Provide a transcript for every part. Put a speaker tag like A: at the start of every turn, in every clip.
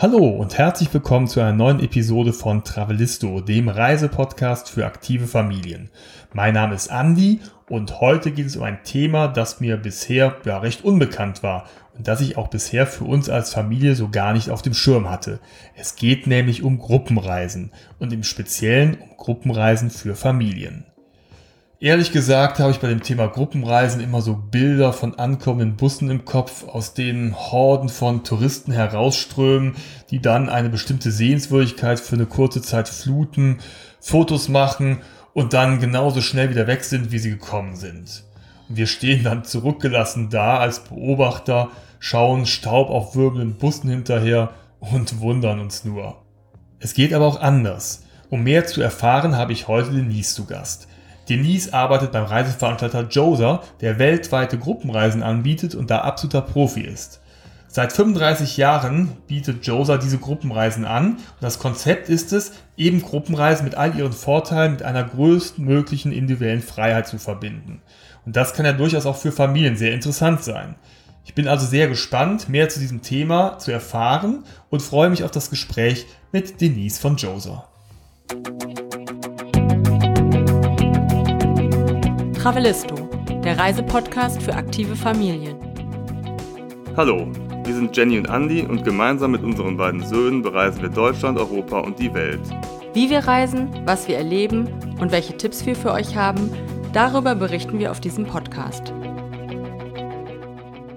A: Hallo und herzlich willkommen zu einer neuen Episode von Travelisto, dem Reisepodcast für aktive Familien. Mein Name ist Andy und heute geht es um ein Thema, das mir bisher ja recht unbekannt war und das ich auch bisher für uns als Familie so gar nicht auf dem Schirm hatte. Es geht nämlich um Gruppenreisen und im Speziellen um Gruppenreisen für Familien. Ehrlich gesagt habe ich bei dem Thema Gruppenreisen immer so Bilder von ankommenden Bussen im Kopf, aus denen Horden von Touristen herausströmen, die dann eine bestimmte Sehenswürdigkeit für eine kurze Zeit fluten, Fotos machen und dann genauso schnell wieder weg sind, wie sie gekommen sind. Und wir stehen dann zurückgelassen da als Beobachter, schauen Staub auf wirbelnden Bussen hinterher und wundern uns nur. Es geht aber auch anders. Um mehr zu erfahren, habe ich heute Denise zu Gast. Denise arbeitet beim Reiseveranstalter Joser, der weltweite Gruppenreisen anbietet und da absoluter Profi ist. Seit 35 Jahren bietet Joser diese Gruppenreisen an und das Konzept ist es, eben Gruppenreisen mit all ihren Vorteilen mit einer größtmöglichen individuellen Freiheit zu verbinden. Und das kann ja durchaus auch für Familien sehr interessant sein. Ich bin also sehr gespannt, mehr zu diesem Thema zu erfahren und freue mich auf das Gespräch mit Denise von Joser.
B: Travelisto, der Reisepodcast für aktive Familien.
A: Hallo, wir sind Jenny und Andy und gemeinsam mit unseren beiden Söhnen bereisen wir Deutschland, Europa und die Welt.
B: Wie wir reisen, was wir erleben und welche Tipps wir für euch haben, darüber berichten wir auf diesem Podcast.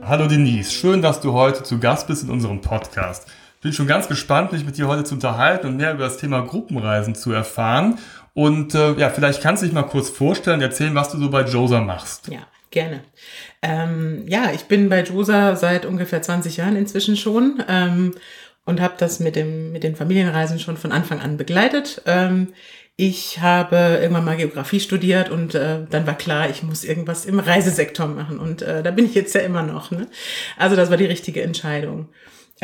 A: Hallo Denise, schön, dass du heute zu Gast bist in unserem Podcast. Ich bin schon ganz gespannt, mich mit dir heute zu unterhalten und mehr über das Thema Gruppenreisen zu erfahren. Und äh, ja, vielleicht kannst du dich mal kurz vorstellen, erzählen, was du so bei Josa machst.
C: Ja, gerne. Ähm, ja, ich bin bei Josa seit ungefähr 20 Jahren inzwischen schon ähm, und habe das mit, dem, mit den Familienreisen schon von Anfang an begleitet. Ähm, ich habe irgendwann mal Geografie studiert und äh, dann war klar, ich muss irgendwas im Reisesektor machen und äh, da bin ich jetzt ja immer noch. Ne? Also das war die richtige Entscheidung.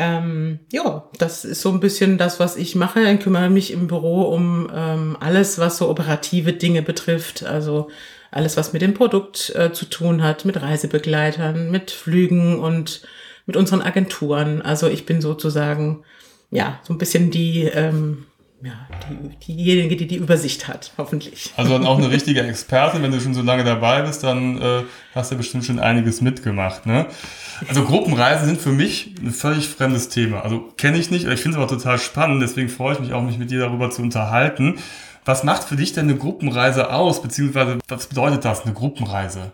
C: Ähm, ja, das ist so ein bisschen das, was ich mache. Ich kümmere mich im Büro um ähm, alles, was so operative Dinge betrifft. Also alles, was mit dem Produkt äh, zu tun hat, mit Reisebegleitern, mit Flügen und mit unseren Agenturen. Also ich bin sozusagen, ja, so ein bisschen die, ähm, ja, die, diejenige, die die Übersicht hat, hoffentlich.
A: Also dann auch eine richtige Expertin, wenn du schon so lange dabei bist, dann äh, hast du bestimmt schon einiges mitgemacht, ne? Also Gruppenreisen sind für mich ein völlig fremdes Thema. Also kenne ich nicht, ich finde es aber total spannend, deswegen freue ich mich auch, mich mit dir darüber zu unterhalten. Was macht für dich denn eine Gruppenreise aus, beziehungsweise was bedeutet das, eine Gruppenreise?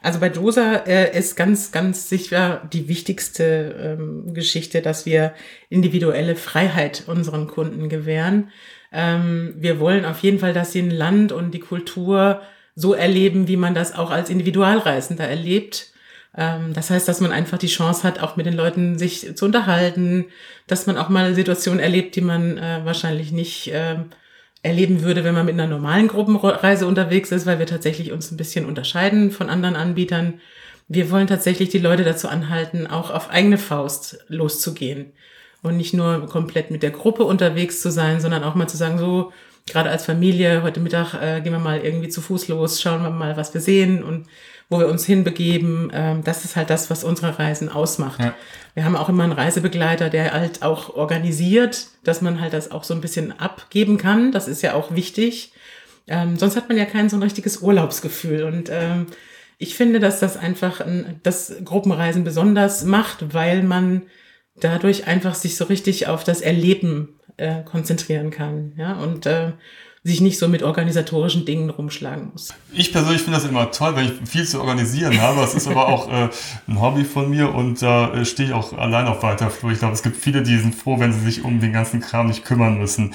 C: Also bei Dosa äh, ist ganz, ganz sicher die wichtigste ähm, Geschichte, dass wir individuelle Freiheit unseren Kunden gewähren. Ähm, wir wollen auf jeden Fall, dass sie ein Land und die Kultur so erleben, wie man das auch als Individualreisender erlebt ähm, das heißt, dass man einfach die Chance hat, auch mit den Leuten sich zu unterhalten, dass man auch mal Situationen erlebt, die man äh, wahrscheinlich nicht äh, erleben würde, wenn man mit einer normalen Gruppenreise unterwegs ist, weil wir tatsächlich uns ein bisschen unterscheiden von anderen Anbietern. Wir wollen tatsächlich die Leute dazu anhalten, auch auf eigene Faust loszugehen und nicht nur komplett mit der Gruppe unterwegs zu sein, sondern auch mal zu sagen, so, gerade als Familie, heute Mittag äh, gehen wir mal irgendwie zu Fuß los, schauen wir mal, was wir sehen und wo wir uns hinbegeben. Ähm, das ist halt das, was unsere Reisen ausmacht. Ja. Wir haben auch immer einen Reisebegleiter, der halt auch organisiert, dass man halt das auch so ein bisschen abgeben kann. Das ist ja auch wichtig. Ähm, sonst hat man ja kein so ein richtiges Urlaubsgefühl. Und ähm, ich finde, dass das einfach ein, das Gruppenreisen besonders macht, weil man dadurch einfach sich so richtig auf das Erleben äh, konzentrieren kann. Ja, und äh, sich nicht so mit organisatorischen Dingen rumschlagen muss.
A: Ich persönlich finde das immer toll, weil ich viel zu organisieren habe. Es ist aber auch äh, ein Hobby von mir und da äh, stehe ich auch allein auf weiter Flur. Ich glaube, es gibt viele, die sind froh, wenn sie sich um den ganzen Kram nicht kümmern müssen.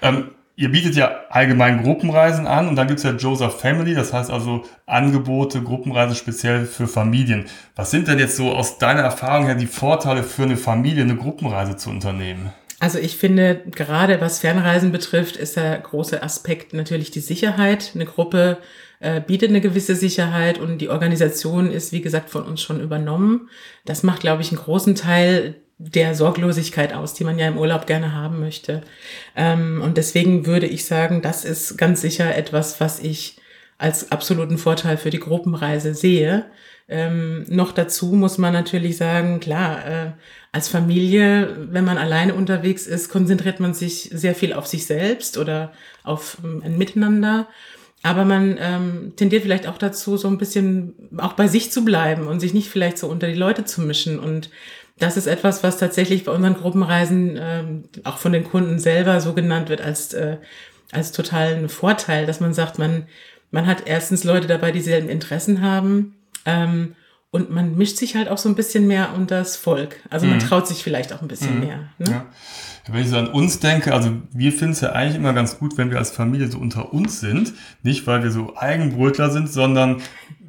A: Ähm, ihr bietet ja allgemein Gruppenreisen an und dann gibt es ja Joseph Family, das heißt also Angebote, Gruppenreisen speziell für Familien. Was sind denn jetzt so aus deiner Erfahrung her die Vorteile für eine Familie, eine Gruppenreise zu unternehmen?
C: Also ich finde, gerade was Fernreisen betrifft, ist der große Aspekt natürlich die Sicherheit. Eine Gruppe äh, bietet eine gewisse Sicherheit und die Organisation ist, wie gesagt, von uns schon übernommen. Das macht, glaube ich, einen großen Teil der Sorglosigkeit aus, die man ja im Urlaub gerne haben möchte. Ähm, und deswegen würde ich sagen, das ist ganz sicher etwas, was ich als absoluten Vorteil für die Gruppenreise sehe. Ähm, noch dazu muss man natürlich sagen, klar, äh, als Familie, wenn man alleine unterwegs ist, konzentriert man sich sehr viel auf sich selbst oder auf ähm, ein Miteinander. Aber man ähm, tendiert vielleicht auch dazu, so ein bisschen auch bei sich zu bleiben und sich nicht vielleicht so unter die Leute zu mischen. Und das ist etwas, was tatsächlich bei unseren Gruppenreisen ähm, auch von den Kunden selber so genannt wird als, äh, als totalen Vorteil, dass man sagt, man, man hat erstens Leute dabei, die dieselben Interessen haben. Ähm, und man mischt sich halt auch so ein bisschen mehr unter das Volk. Also man mhm. traut sich vielleicht auch ein bisschen mhm. mehr. Ne?
A: Ja. Wenn ich so an uns denke, also wir finden es ja eigentlich immer ganz gut, wenn wir als Familie so unter uns sind. Nicht, weil wir so Eigenbrötler sind, sondern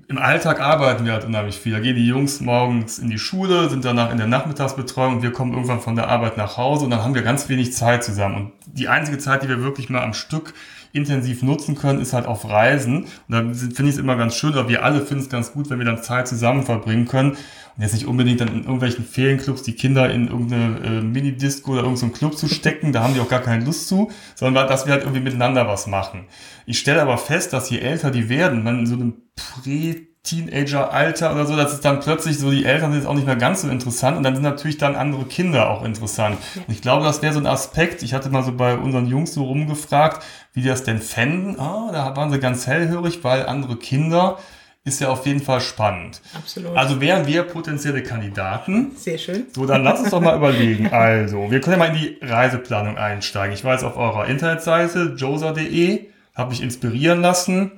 A: im Alltag arbeiten wir halt unheimlich viel. Da gehen die Jungs morgens in die Schule, sind danach in der Nachmittagsbetreuung und wir kommen irgendwann von der Arbeit nach Hause und dann haben wir ganz wenig Zeit zusammen. Und die einzige Zeit, die wir wirklich mal am Stück intensiv nutzen können, ist halt auf Reisen. Und da finde ich es immer ganz schön, oder wir alle finden es ganz gut, wenn wir dann Zeit zusammen verbringen können. Und jetzt nicht unbedingt dann in irgendwelchen Ferienclubs die Kinder in irgendeine äh, Mini-Disco oder irgendeinen Club zu stecken, da haben die auch gar keine Lust zu, sondern dass wir halt irgendwie miteinander was machen. Ich stelle aber fest, dass je älter die werden, man in so einem Prä- Teenager-Alter oder so, dass es dann plötzlich so, die Eltern sind auch nicht mehr ganz so interessant und dann sind natürlich dann andere Kinder auch interessant. Und ich glaube, das wäre so ein Aspekt, ich hatte mal so bei unseren Jungs so rumgefragt, wie die das denn fänden. Ah, da waren sie ganz hellhörig, weil andere Kinder ist ja auf jeden Fall spannend.
C: Absolut.
A: Also wären wir potenzielle Kandidaten.
C: Sehr schön.
A: So, dann lass uns doch mal überlegen. Also, wir können ja mal in die Reiseplanung einsteigen. Ich war jetzt auf eurer Internetseite, josa.de, habe mich inspirieren lassen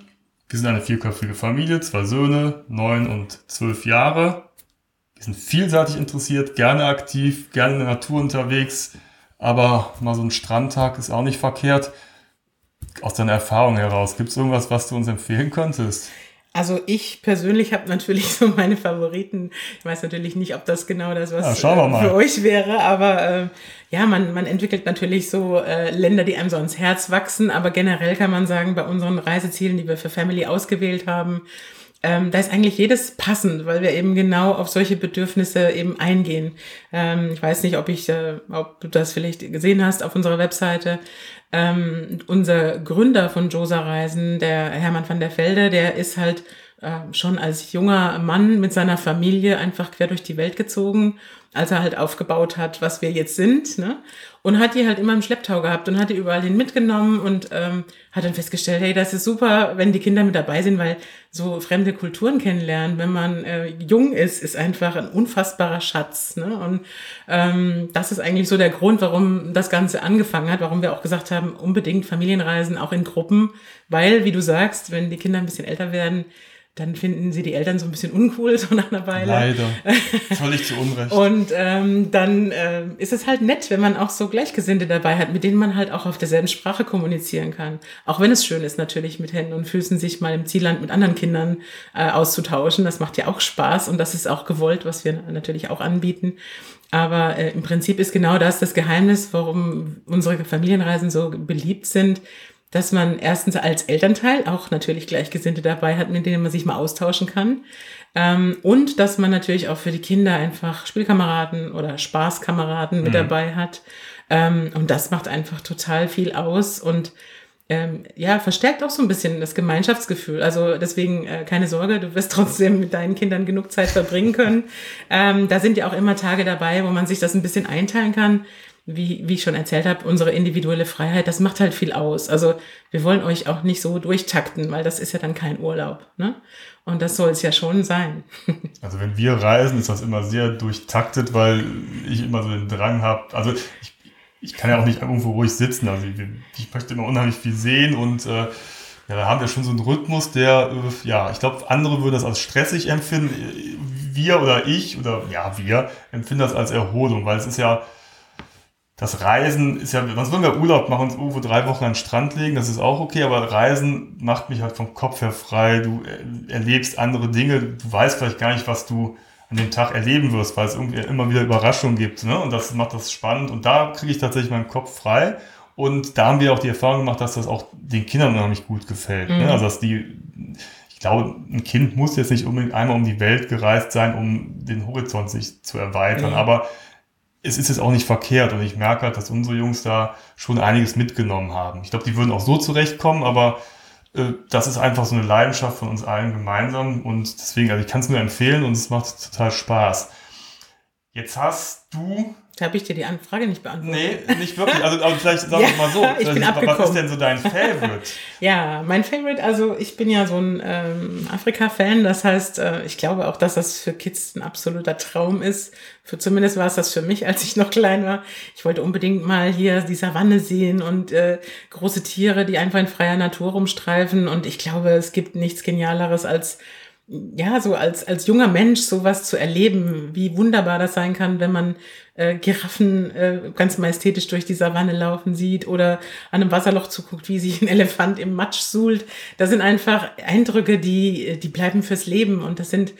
A: wir sind eine vierköpfige Familie, zwei Söhne, neun und zwölf Jahre. Wir sind vielseitig interessiert, gerne aktiv, gerne in der Natur unterwegs, aber mal so ein Strandtag ist auch nicht verkehrt. Aus deiner Erfahrung heraus, gibt es irgendwas, was du uns empfehlen könntest?
C: Also ich persönlich habe natürlich so meine Favoriten. Ich weiß natürlich nicht, ob das genau das was
A: ja,
C: äh, für euch wäre, aber äh, ja, man, man entwickelt natürlich so äh, Länder, die einem so ans Herz wachsen. Aber generell kann man sagen, bei unseren Reisezielen, die wir für Family ausgewählt haben, ähm, da ist eigentlich jedes passend, weil wir eben genau auf solche Bedürfnisse eben eingehen. Ähm, ich weiß nicht, ob ich, äh, ob du das vielleicht gesehen hast auf unserer Webseite. Ähm, unser Gründer von Josa Reisen, der Hermann van der Velde, der ist halt äh, schon als junger Mann mit seiner Familie einfach quer durch die Welt gezogen als er halt aufgebaut hat, was wir jetzt sind, ne? Und hat die halt immer im Schlepptau gehabt und hat die überall hin mitgenommen und ähm, hat dann festgestellt, hey, das ist super, wenn die Kinder mit dabei sind, weil so fremde Kulturen kennenlernen, wenn man äh, jung ist, ist einfach ein unfassbarer Schatz. Ne? Und ähm, das ist eigentlich so der Grund, warum das Ganze angefangen hat, warum wir auch gesagt haben, unbedingt Familienreisen auch in Gruppen, weil, wie du sagst, wenn die Kinder ein bisschen älter werden, dann finden sie die Eltern so ein bisschen uncool, so nach einer Weile.
A: Leider. Völlig zu Unrecht.
C: Und ähm, dann äh, ist es halt nett, wenn man auch so Gleichgesinnte dabei hat, mit denen man halt auch auf derselben Sprache kommunizieren kann. Auch wenn es schön ist, natürlich mit Händen und Füßen sich mal im Zielland mit anderen Kindern äh, auszutauschen. Das macht ja auch Spaß und das ist auch gewollt, was wir natürlich auch anbieten. Aber äh, im Prinzip ist genau das das Geheimnis, warum unsere Familienreisen so beliebt sind dass man erstens als Elternteil auch natürlich Gleichgesinnte dabei hat, mit denen man sich mal austauschen kann. Ähm, und dass man natürlich auch für die Kinder einfach Spielkameraden oder Spaßkameraden mhm. mit dabei hat. Ähm, und das macht einfach total viel aus und ähm, ja, verstärkt auch so ein bisschen das Gemeinschaftsgefühl. Also deswegen äh, keine Sorge, du wirst trotzdem mit deinen Kindern genug Zeit verbringen können. Ähm, da sind ja auch immer Tage dabei, wo man sich das ein bisschen einteilen kann wie, wie ich schon erzählt habe, unsere individuelle Freiheit, das macht halt viel aus. Also wir wollen euch auch nicht so durchtakten, weil das ist ja dann kein Urlaub. Ne? Und das soll es ja schon sein.
A: Also wenn wir reisen, ist das immer sehr durchtaktet, weil ich immer so den Drang habe. Also ich, ich kann ja auch nicht irgendwo ruhig sitzen. Also ich, ich möchte immer unheimlich viel sehen und äh, ja, da haben wir schon so einen Rhythmus, der, äh, ja, ich glaube, andere würden das als stressig empfinden. Wir oder ich oder ja, wir empfinden das als Erholung, weil es ist ja das Reisen ist ja, was wollen wir Urlaub machen, uns irgendwo drei Wochen an den Strand legen, das ist auch okay, aber Reisen macht mich halt vom Kopf her frei. Du erlebst andere Dinge, du weißt vielleicht gar nicht, was du an dem Tag erleben wirst, weil es irgendwie immer wieder Überraschungen gibt. Ne? Und das macht das spannend. Und da kriege ich tatsächlich meinen Kopf frei. Und da haben wir auch die Erfahrung gemacht, dass das auch den Kindern unheimlich gut gefällt. Ne? Mhm. Ne? Also dass die, ich glaube, ein Kind muss jetzt nicht unbedingt einmal um die Welt gereist sein, um den Horizont sich zu erweitern. Mhm. Aber es ist jetzt auch nicht verkehrt und ich merke halt, dass unsere Jungs da schon einiges mitgenommen haben. Ich glaube, die würden auch so zurechtkommen, aber äh, das ist einfach so eine Leidenschaft von uns allen gemeinsam und deswegen, also ich kann es nur empfehlen und es macht total Spaß. Jetzt hast du
C: da habe ich dir die Frage nicht beantwortet.
A: Nee, nicht wirklich. Also, aber vielleicht sag ja, mal so.
C: Ich bin abgekommen.
A: Was ist denn so dein Favorite?
C: ja, mein Favorite, also ich bin ja so ein ähm, Afrika-Fan. Das heißt, äh, ich glaube auch, dass das für Kids ein absoluter Traum ist. Für, zumindest war es das für mich, als ich noch klein war. Ich wollte unbedingt mal hier die Savanne sehen und äh, große Tiere, die einfach in freier Natur rumstreifen. Und ich glaube, es gibt nichts Genialeres als ja, so als, als junger Mensch sowas zu erleben, wie wunderbar das sein kann, wenn man äh, Giraffen äh, ganz majestätisch durch die Savanne laufen sieht oder an einem Wasserloch zuguckt, wie sich ein Elefant im Matsch suhlt. Das sind einfach Eindrücke, die, die bleiben fürs Leben und das sind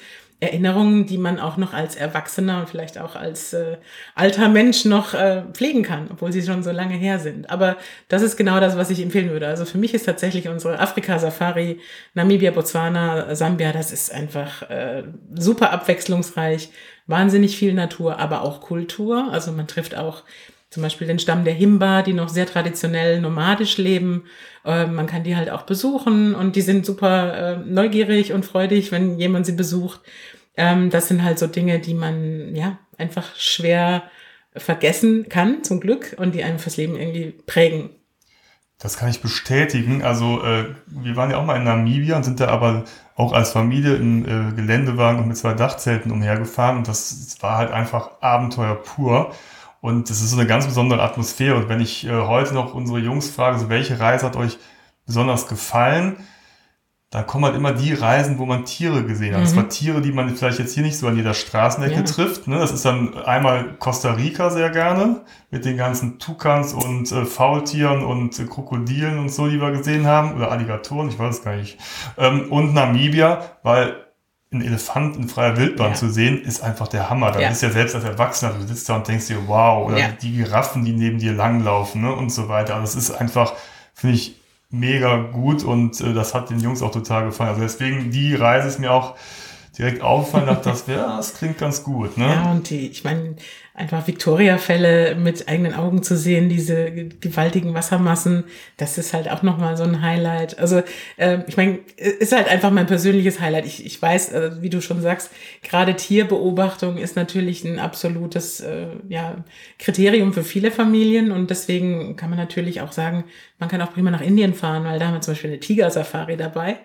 C: Erinnerungen, die man auch noch als Erwachsener und vielleicht auch als äh, alter Mensch noch äh, pflegen kann, obwohl sie schon so lange her sind. Aber das ist genau das, was ich empfehlen würde. Also für mich ist tatsächlich unsere Afrika-Safari, Namibia, Botswana, Sambia, das ist einfach äh, super abwechslungsreich, wahnsinnig viel Natur, aber auch Kultur. Also man trifft auch zum Beispiel den Stamm der Himba, die noch sehr traditionell nomadisch leben. Äh, man kann die halt auch besuchen und die sind super äh, neugierig und freudig, wenn jemand sie besucht. Ähm, das sind halt so Dinge, die man ja einfach schwer vergessen kann, zum Glück, und die einem fürs Leben irgendwie prägen.
A: Das kann ich bestätigen. Also äh, wir waren ja auch mal in Namibia und sind da aber auch als Familie im äh, Geländewagen und mit zwei Dachzelten umhergefahren und das, das war halt einfach Abenteuer pur. Und das ist so eine ganz besondere Atmosphäre. Und wenn ich äh, heute noch unsere Jungs frage, so welche Reise hat euch besonders gefallen, da kommen halt immer die Reisen, wo man Tiere gesehen hat. Mhm. Das war Tiere, die man vielleicht jetzt hier nicht so an jeder Straßenecke ja. trifft. Ne? Das ist dann einmal Costa Rica sehr gerne mit den ganzen Tukans und äh, Faultieren und äh, Krokodilen und so, die wir gesehen haben. Oder Alligatoren, ich weiß es gar nicht. Ähm, und Namibia, weil ein Elefant in freier Wildbahn ja. zu sehen, ist einfach der Hammer. Da ja. bist ja selbst als Erwachsener, du sitzt da und denkst dir, wow, oder ja. die Giraffen, die neben dir langlaufen ne? und so weiter. Also es ist einfach, finde ich, mega gut und äh, das hat den Jungs auch total gefallen. Also deswegen, die Reise ist mir auch direkt aufgefallen, dachte, das, ja, das klingt ganz gut. Ne?
C: Ja, und die, ich meine, einfach Victoria-Fälle mit eigenen Augen zu sehen, diese gewaltigen Wassermassen, das ist halt auch nochmal so ein Highlight. Also äh, ich meine, ist halt einfach mein persönliches Highlight. Ich, ich weiß, äh, wie du schon sagst, gerade Tierbeobachtung ist natürlich ein absolutes äh, ja, Kriterium für viele Familien und deswegen kann man natürlich auch sagen, man kann auch prima nach Indien fahren, weil da haben wir zum Beispiel eine Tiger-Safari dabei.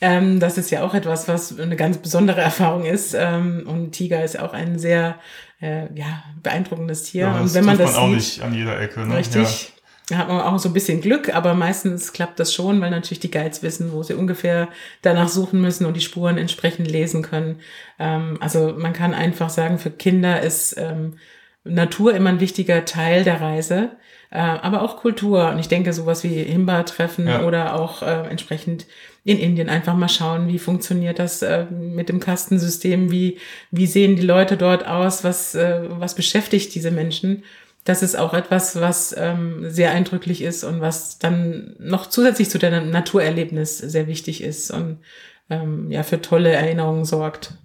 C: Ähm, das ist ja auch etwas, was eine ganz besondere Erfahrung ist. Ähm, und Tiger ist auch ein sehr äh, ja, beeindruckendes Tier.
A: Ja,
C: und
A: wenn man das man auch sieht, nicht an jeder Ecke. Ne?
C: Richtig. Ja. Da hat man auch so ein bisschen Glück, aber meistens klappt das schon, weil natürlich die Guides wissen, wo sie ungefähr danach suchen müssen und die Spuren entsprechend lesen können. Ähm, also man kann einfach sagen, für Kinder ist ähm, Natur immer ein wichtiger Teil der Reise, äh, aber auch Kultur. Und ich denke, sowas wie Himba-Treffen ja. oder auch äh, entsprechend in Indien einfach mal schauen, wie funktioniert das äh, mit dem Kastensystem, wie, wie sehen die Leute dort aus, was, äh, was beschäftigt diese Menschen. Das ist auch etwas, was ähm, sehr eindrücklich ist und was dann noch zusätzlich zu der Naturerlebnis sehr wichtig ist und ähm, ja für tolle Erinnerungen sorgt.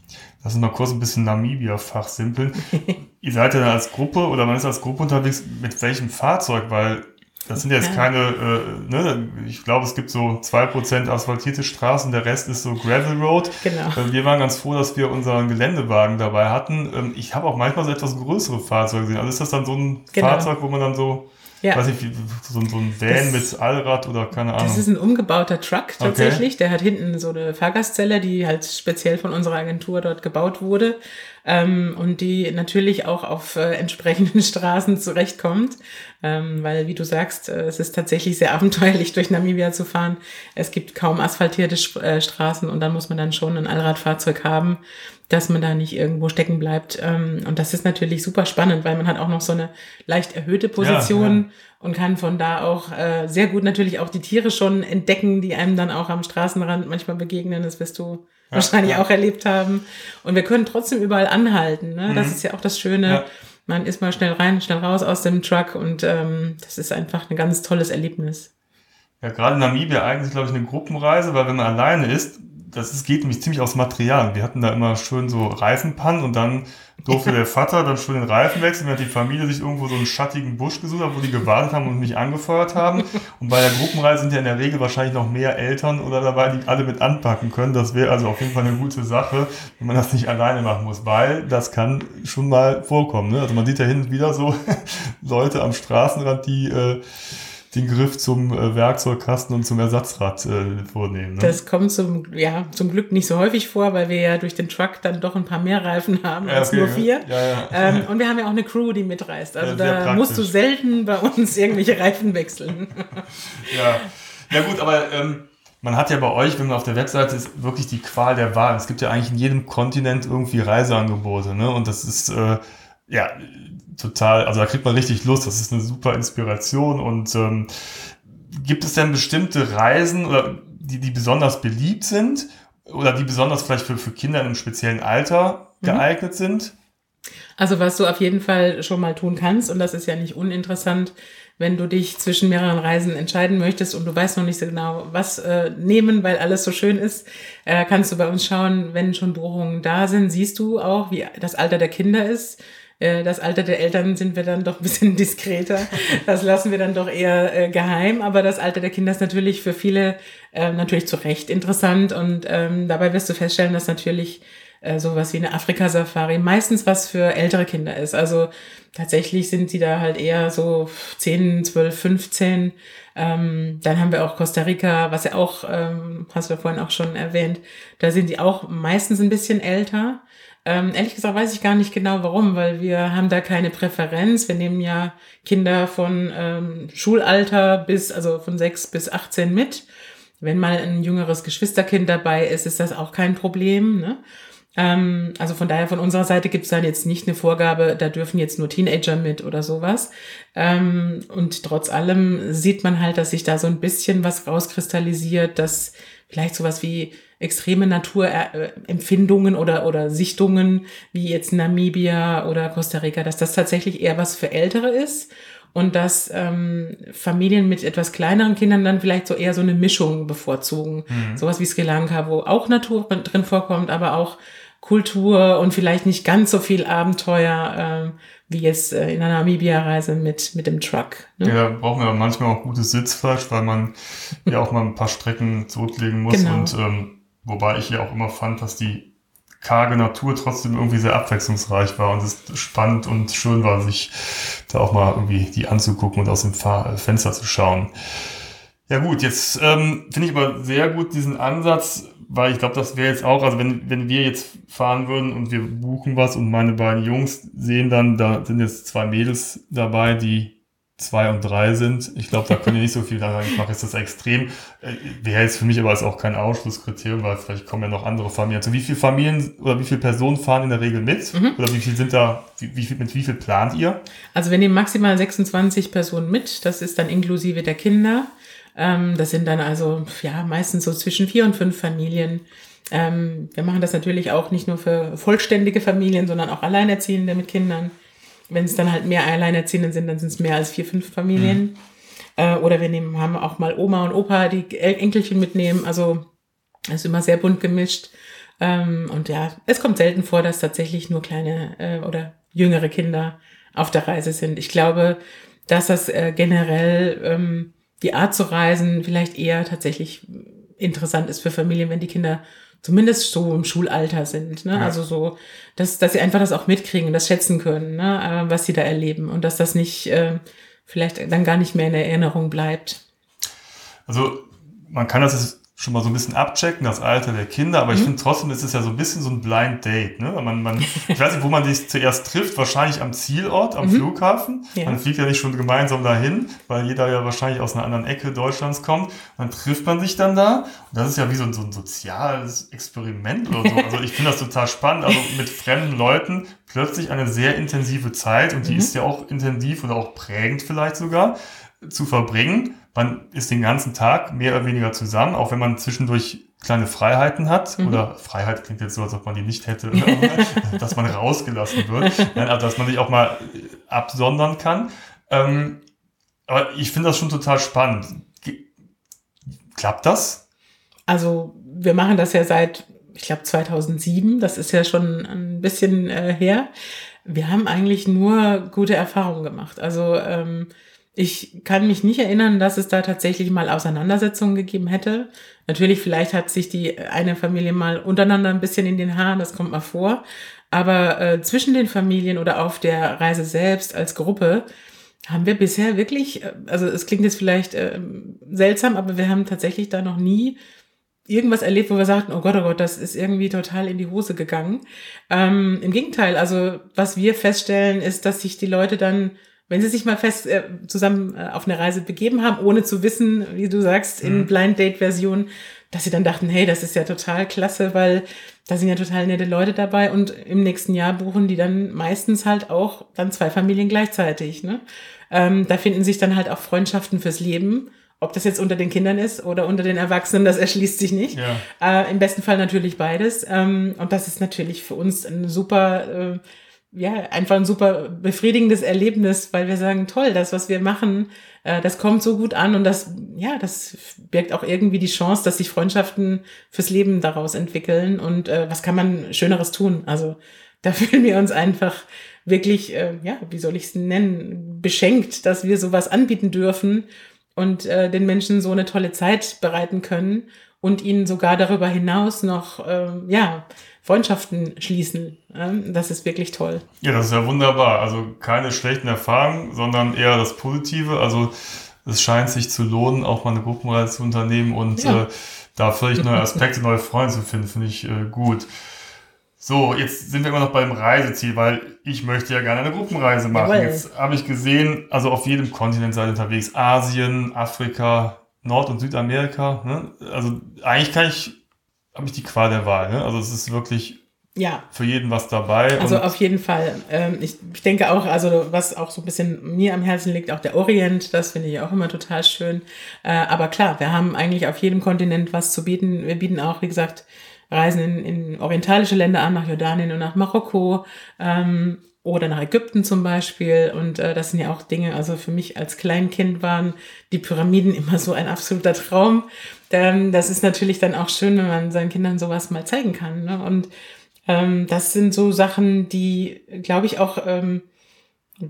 A: Lass uns mal kurz ein bisschen Namibia-Fachsimpeln. Ihr seid ja als Gruppe oder man ist als Gruppe unterwegs mit welchem Fahrzeug? Weil das sind jetzt keine, äh, ne, ich glaube, es gibt so zwei Prozent asphaltierte Straßen, der Rest ist so Gravel Road. Genau. Äh, wir waren ganz froh, dass wir unseren Geländewagen dabei hatten. Ähm, ich habe auch manchmal so etwas größere Fahrzeuge gesehen. Also ist das dann so ein genau. Fahrzeug, wo man dann so ja. Weiß nicht, so, so ein Van das, mit Allrad oder keine Ahnung.
C: Das ist ein umgebauter Truck tatsächlich. Okay. Der hat hinten so eine Fahrgastzelle, die halt speziell von unserer Agentur dort gebaut wurde ähm, und die natürlich auch auf äh, entsprechenden Straßen zurechtkommt. Ähm, weil, wie du sagst, äh, es ist tatsächlich sehr abenteuerlich, durch Namibia zu fahren. Es gibt kaum asphaltierte Sp äh, Straßen und dann muss man dann schon ein Allradfahrzeug haben dass man da nicht irgendwo stecken bleibt. Ähm, und das ist natürlich super spannend, weil man hat auch noch so eine leicht erhöhte Position ja, ja. und kann von da auch äh, sehr gut natürlich auch die Tiere schon entdecken, die einem dann auch am Straßenrand manchmal begegnen. Das wirst du ja, wahrscheinlich auch erlebt haben. Und wir können trotzdem überall anhalten. Ne? Mhm. Das ist ja auch das Schöne. Man ist mal schnell rein, schnell raus aus dem Truck und ähm, das ist einfach ein ganz tolles Erlebnis.
A: Ja, gerade in Namibia eigentlich, glaube ich, eine Gruppenreise, weil wenn man alleine ist, das ist, geht nämlich ziemlich aufs Material. Wir hatten da immer schön so Reifenpannen und dann durfte der Vater dann schon den Reifen wechseln, während die Familie sich irgendwo so einen schattigen Busch gesucht hat, wo die gewartet haben und mich angefeuert haben. Und bei der Gruppenreise sind ja in der Regel wahrscheinlich noch mehr Eltern oder dabei, die alle mit anpacken können. Das wäre also auf jeden Fall eine gute Sache, wenn man das nicht alleine machen muss, weil das kann schon mal vorkommen. Ne? Also man sieht ja hin und wieder so Leute am Straßenrand, die äh, den Griff zum äh, Werkzeugkasten und zum Ersatzrad äh, vornehmen. Ne?
C: Das kommt zum, ja, zum Glück nicht so häufig vor, weil wir ja durch den Truck dann doch ein paar mehr Reifen haben ja, als okay, nur vier. Ja, ja. Ähm, und wir haben ja auch eine Crew, die mitreist. Also da musst du selten bei uns irgendwelche Reifen wechseln.
A: ja. ja gut, aber ähm, man hat ja bei euch, wenn man auf der Webseite ist, wirklich die Qual der Wahl. Es gibt ja eigentlich in jedem Kontinent irgendwie Reiseangebote. Ne? Und das ist äh, ja total, also da kriegt man richtig Lust, das ist eine super Inspiration und ähm, gibt es denn bestimmte Reisen oder die, die besonders beliebt sind oder die besonders vielleicht für, für Kinder in einem speziellen Alter mhm. geeignet mhm. sind?
C: Also was du auf jeden Fall schon mal tun kannst, und das ist ja nicht uninteressant, wenn du dich zwischen mehreren Reisen entscheiden möchtest und du weißt noch nicht so genau, was äh, nehmen, weil alles so schön ist, äh, kannst du bei uns schauen, wenn schon Buchungen da sind, siehst du auch, wie das Alter der Kinder ist. Äh, das Alter der Eltern sind wir dann doch ein bisschen diskreter. Das lassen wir dann doch eher äh, geheim. Aber das Alter der Kinder ist natürlich für viele äh, natürlich zu Recht interessant. Und ähm, dabei wirst du feststellen, dass natürlich äh, sowas wie eine Afrika-Safari meistens was für ältere Kinder ist. Also tatsächlich sind sie da halt eher so 10, 12, 15. Ähm, dann haben wir auch Costa Rica, was ja auch, ähm, hast du ja vorhin auch schon erwähnt, da sind die auch meistens ein bisschen älter. Ähm, ehrlich gesagt weiß ich gar nicht genau warum, weil wir haben da keine Präferenz. Wir nehmen ja Kinder von ähm, Schulalter bis, also von 6 bis 18 mit. Wenn mal ein jüngeres Geschwisterkind dabei ist, ist das auch kein Problem. Ne? Ähm, also von daher von unserer Seite gibt es dann jetzt nicht eine Vorgabe, da dürfen jetzt nur Teenager mit oder sowas. Ähm, und trotz allem sieht man halt, dass sich da so ein bisschen was rauskristallisiert, dass vielleicht sowas wie extreme Naturempfindungen oder, oder Sichtungen, wie jetzt Namibia oder Costa Rica, dass das tatsächlich eher was für Ältere ist und dass ähm, Familien mit etwas kleineren Kindern dann vielleicht so eher so eine Mischung bevorzugen. Mhm. Sowas wie Sri Lanka, wo auch Natur drin vorkommt, aber auch Kultur und vielleicht nicht ganz so viel Abenteuer ähm, wie jetzt äh, in einer Namibia-Reise mit, mit dem Truck.
A: Ne? Ja, brauchen wir manchmal auch gutes Sitzfleisch, weil man ja auch mal ein paar Strecken zurücklegen muss genau. und ähm, Wobei ich ja auch immer fand, dass die karge Natur trotzdem irgendwie sehr abwechslungsreich war und es spannend und schön war, sich da auch mal irgendwie die anzugucken und aus dem Fahr Fenster zu schauen. Ja gut, jetzt ähm, finde ich aber sehr gut diesen Ansatz, weil ich glaube, das wäre jetzt auch, also wenn, wenn wir jetzt fahren würden und wir buchen was und meine beiden Jungs sehen dann, da sind jetzt zwei Mädels dabei, die zwei und drei sind. Ich glaube, da können wir nicht so viel daran machen. Ist das extrem. Äh, wäre jetzt für mich aber ist auch kein Ausschlusskriterium, weil vielleicht kommen ja noch andere Familien. Also wie viele Familien oder wie viele Personen fahren in der Regel mit? Mhm. Oder wie viel sind da, wie, wie, mit wie viel plant ihr?
C: Also wir nehmen maximal 26 Personen mit. Das ist dann inklusive der Kinder. Ähm, das sind dann also ja meistens so zwischen vier und fünf Familien. Ähm, wir machen das natürlich auch nicht nur für vollständige Familien, sondern auch Alleinerziehende mit Kindern wenn es dann halt mehr Alleinerziehende sind, dann sind es mehr als vier, fünf Familien. Mhm. Äh, oder wir nehmen, haben auch mal Oma und Opa, die Enkelchen mitnehmen. Also ist immer sehr bunt gemischt. Ähm, und ja, es kommt selten vor, dass tatsächlich nur kleine äh, oder jüngere Kinder auf der Reise sind. Ich glaube, dass das äh, generell die Art zu reisen vielleicht eher tatsächlich interessant ist für Familien, wenn die Kinder zumindest so im Schulalter sind. Ne? Ja. Also so, dass, dass sie einfach das auch mitkriegen, das schätzen können, ne? Äh, was sie da erleben und dass das nicht äh, vielleicht dann gar nicht mehr in Erinnerung bleibt.
A: Also man kann das schon mal so ein bisschen abchecken, das Alter der Kinder, aber mhm. ich finde trotzdem, es ist ja so ein bisschen so ein Blind Date. Ne? Man, man, ich weiß nicht, wo man sich zuerst trifft, wahrscheinlich am Zielort, am mhm. Flughafen. Ja. Man fliegt ja nicht schon gemeinsam dahin, weil jeder ja wahrscheinlich aus einer anderen Ecke Deutschlands kommt. Dann trifft man sich dann da. Und das ist ja wie so ein, so ein soziales Experiment oder so. Also ich finde das total spannend, also mit fremden Leuten plötzlich eine sehr intensive Zeit und die mhm. ist ja auch intensiv oder auch prägend vielleicht sogar zu verbringen man ist den ganzen Tag mehr oder weniger zusammen, auch wenn man zwischendurch kleine Freiheiten hat, mhm. oder Freiheit klingt jetzt so, als ob man die nicht hätte, dass man rausgelassen wird, Nein, also dass man sich auch mal absondern kann. Ähm, aber ich finde das schon total spannend. Klappt das?
C: also wir machen das ja seit, ich glaube, 2007. Das ist ja schon ein bisschen äh, her. Wir haben eigentlich nur gute Erfahrungen gemacht. Also ähm, ich kann mich nicht erinnern, dass es da tatsächlich mal Auseinandersetzungen gegeben hätte. Natürlich, vielleicht hat sich die eine Familie mal untereinander ein bisschen in den Haaren, das kommt mal vor. Aber äh, zwischen den Familien oder auf der Reise selbst als Gruppe haben wir bisher wirklich, äh, also es klingt jetzt vielleicht äh, seltsam, aber wir haben tatsächlich da noch nie irgendwas erlebt, wo wir sagten, oh Gott, oh Gott, das ist irgendwie total in die Hose gegangen. Ähm, Im Gegenteil, also was wir feststellen, ist, dass sich die Leute dann, wenn sie sich mal fest äh, zusammen äh, auf eine Reise begeben haben, ohne zu wissen, wie du sagst, in mhm. Blind Date Version, dass sie dann dachten, hey, das ist ja total klasse, weil da sind ja total nette Leute dabei und im nächsten Jahr buchen die dann meistens halt auch dann zwei Familien gleichzeitig. Ne? Ähm, da finden sich dann halt auch Freundschaften fürs Leben. Ob das jetzt unter den Kindern ist oder unter den Erwachsenen, das erschließt sich nicht. Ja. Äh, Im besten Fall natürlich beides. Ähm, und das ist natürlich für uns ein super, äh, ja, einfach ein super befriedigendes Erlebnis, weil wir sagen, toll, das, was wir machen, äh, das kommt so gut an und das, ja, das birgt auch irgendwie die Chance, dass sich Freundschaften fürs Leben daraus entwickeln. Und äh, was kann man Schöneres tun? Also da fühlen wir uns einfach wirklich, äh, ja, wie soll ich es nennen, beschenkt, dass wir sowas anbieten dürfen und äh, den Menschen so eine tolle Zeit bereiten können und ihnen sogar darüber hinaus noch, äh, ja, Freundschaften schließen. Ähm, das ist wirklich toll.
A: Ja, das ist ja wunderbar. Also keine schlechten Erfahrungen, sondern eher das Positive. Also es scheint sich zu lohnen, auch mal eine Gruppenreise zu unternehmen und ja. äh, da völlig neue Aspekte, neue Freunde zu finden, finde ich äh, gut. So, jetzt sind wir immer noch beim Reiseziel, weil ich möchte ja gerne eine Gruppenreise machen. Jawohl. Jetzt habe ich gesehen, also auf jedem Kontinent seid ihr unterwegs. Asien, Afrika, Nord- und Südamerika. Ne? Also eigentlich kann ich, habe ich die Qual der Wahl. Ne? Also es ist wirklich ja. für jeden was dabei.
C: Also auf jeden Fall. Ähm, ich, denke auch, also was auch so ein bisschen mir am Herzen liegt, auch der Orient, das finde ich auch immer total schön. Äh, aber klar, wir haben eigentlich auf jedem Kontinent was zu bieten. Wir bieten auch, wie gesagt, Reisen in, in orientalische Länder an, nach Jordanien und nach Marokko ähm, oder nach Ägypten zum Beispiel. Und äh, das sind ja auch Dinge, also für mich als Kleinkind waren die Pyramiden immer so ein absoluter Traum. Ähm, das ist natürlich dann auch schön, wenn man seinen Kindern sowas mal zeigen kann. Ne? Und ähm, das sind so Sachen, die, glaube ich, auch ähm,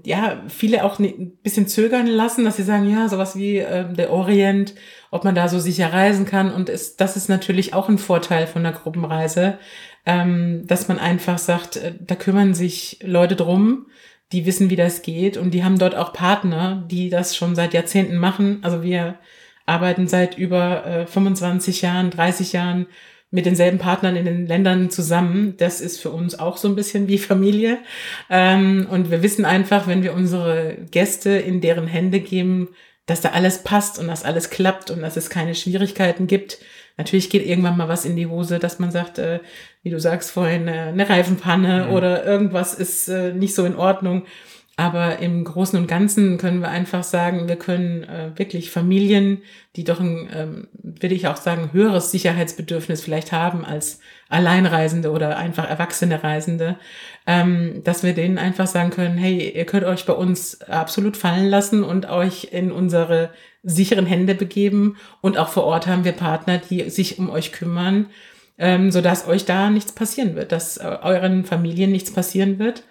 C: ja, viele auch ein bisschen zögern lassen, dass sie sagen, ja, sowas wie äh, der Orient, ob man da so sicher reisen kann. Und ist, das ist natürlich auch ein Vorteil von der Gruppenreise, ähm, dass man einfach sagt, äh, da kümmern sich Leute drum, die wissen, wie das geht und die haben dort auch Partner, die das schon seit Jahrzehnten machen. Also wir arbeiten seit über äh, 25 Jahren, 30 Jahren mit denselben Partnern in den Ländern zusammen. Das ist für uns auch so ein bisschen wie Familie. Ähm, und wir wissen einfach, wenn wir unsere Gäste in deren Hände geben, dass da alles passt und dass alles klappt und dass es keine Schwierigkeiten gibt. Natürlich geht irgendwann mal was in die Hose, dass man sagt, äh, wie du sagst vorhin, äh, eine Reifenpanne mhm. oder irgendwas ist äh, nicht so in Ordnung. Aber im Großen und Ganzen können wir einfach sagen, wir können äh, wirklich Familien, die doch ein, ähm, würde ich auch sagen, höheres Sicherheitsbedürfnis vielleicht haben als Alleinreisende oder einfach erwachsene Reisende, ähm, dass wir denen einfach sagen können, hey, ihr könnt euch bei uns absolut fallen lassen und euch in unsere sicheren Hände begeben. Und auch vor Ort haben wir Partner, die sich um euch kümmern, ähm, sodass euch da nichts passieren wird, dass äh, euren Familien nichts passieren wird.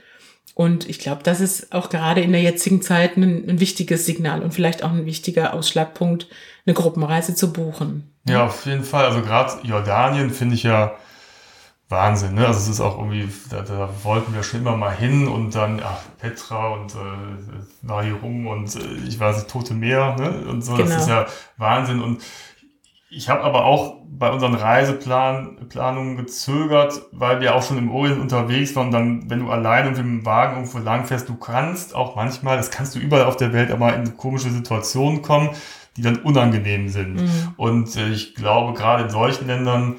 C: Und ich glaube, das ist auch gerade in der jetzigen Zeit ein, ein, wichtiges Signal und vielleicht auch ein wichtiger Ausschlagpunkt, eine Gruppenreise zu buchen.
A: Ja, auf jeden Fall. Also gerade Jordanien finde ich ja Wahnsinn. Ne? Also es ist auch irgendwie, da, da wollten wir schon immer mal hin und dann ach, Petra und äh, Wadi Rum und äh, ich weiß nicht, Tote Meer ne? und so. Genau. Das ist ja Wahnsinn. Und ich habe aber auch bei unseren Reiseplanungen gezögert, weil wir auch schon im Orient unterwegs waren. Und dann, wenn du alleine mit dem Wagen irgendwo langfährst, du kannst auch manchmal, das kannst du überall auf der Welt, aber in komische Situationen kommen, die dann unangenehm sind. Mhm. Und äh, ich glaube, gerade in solchen Ländern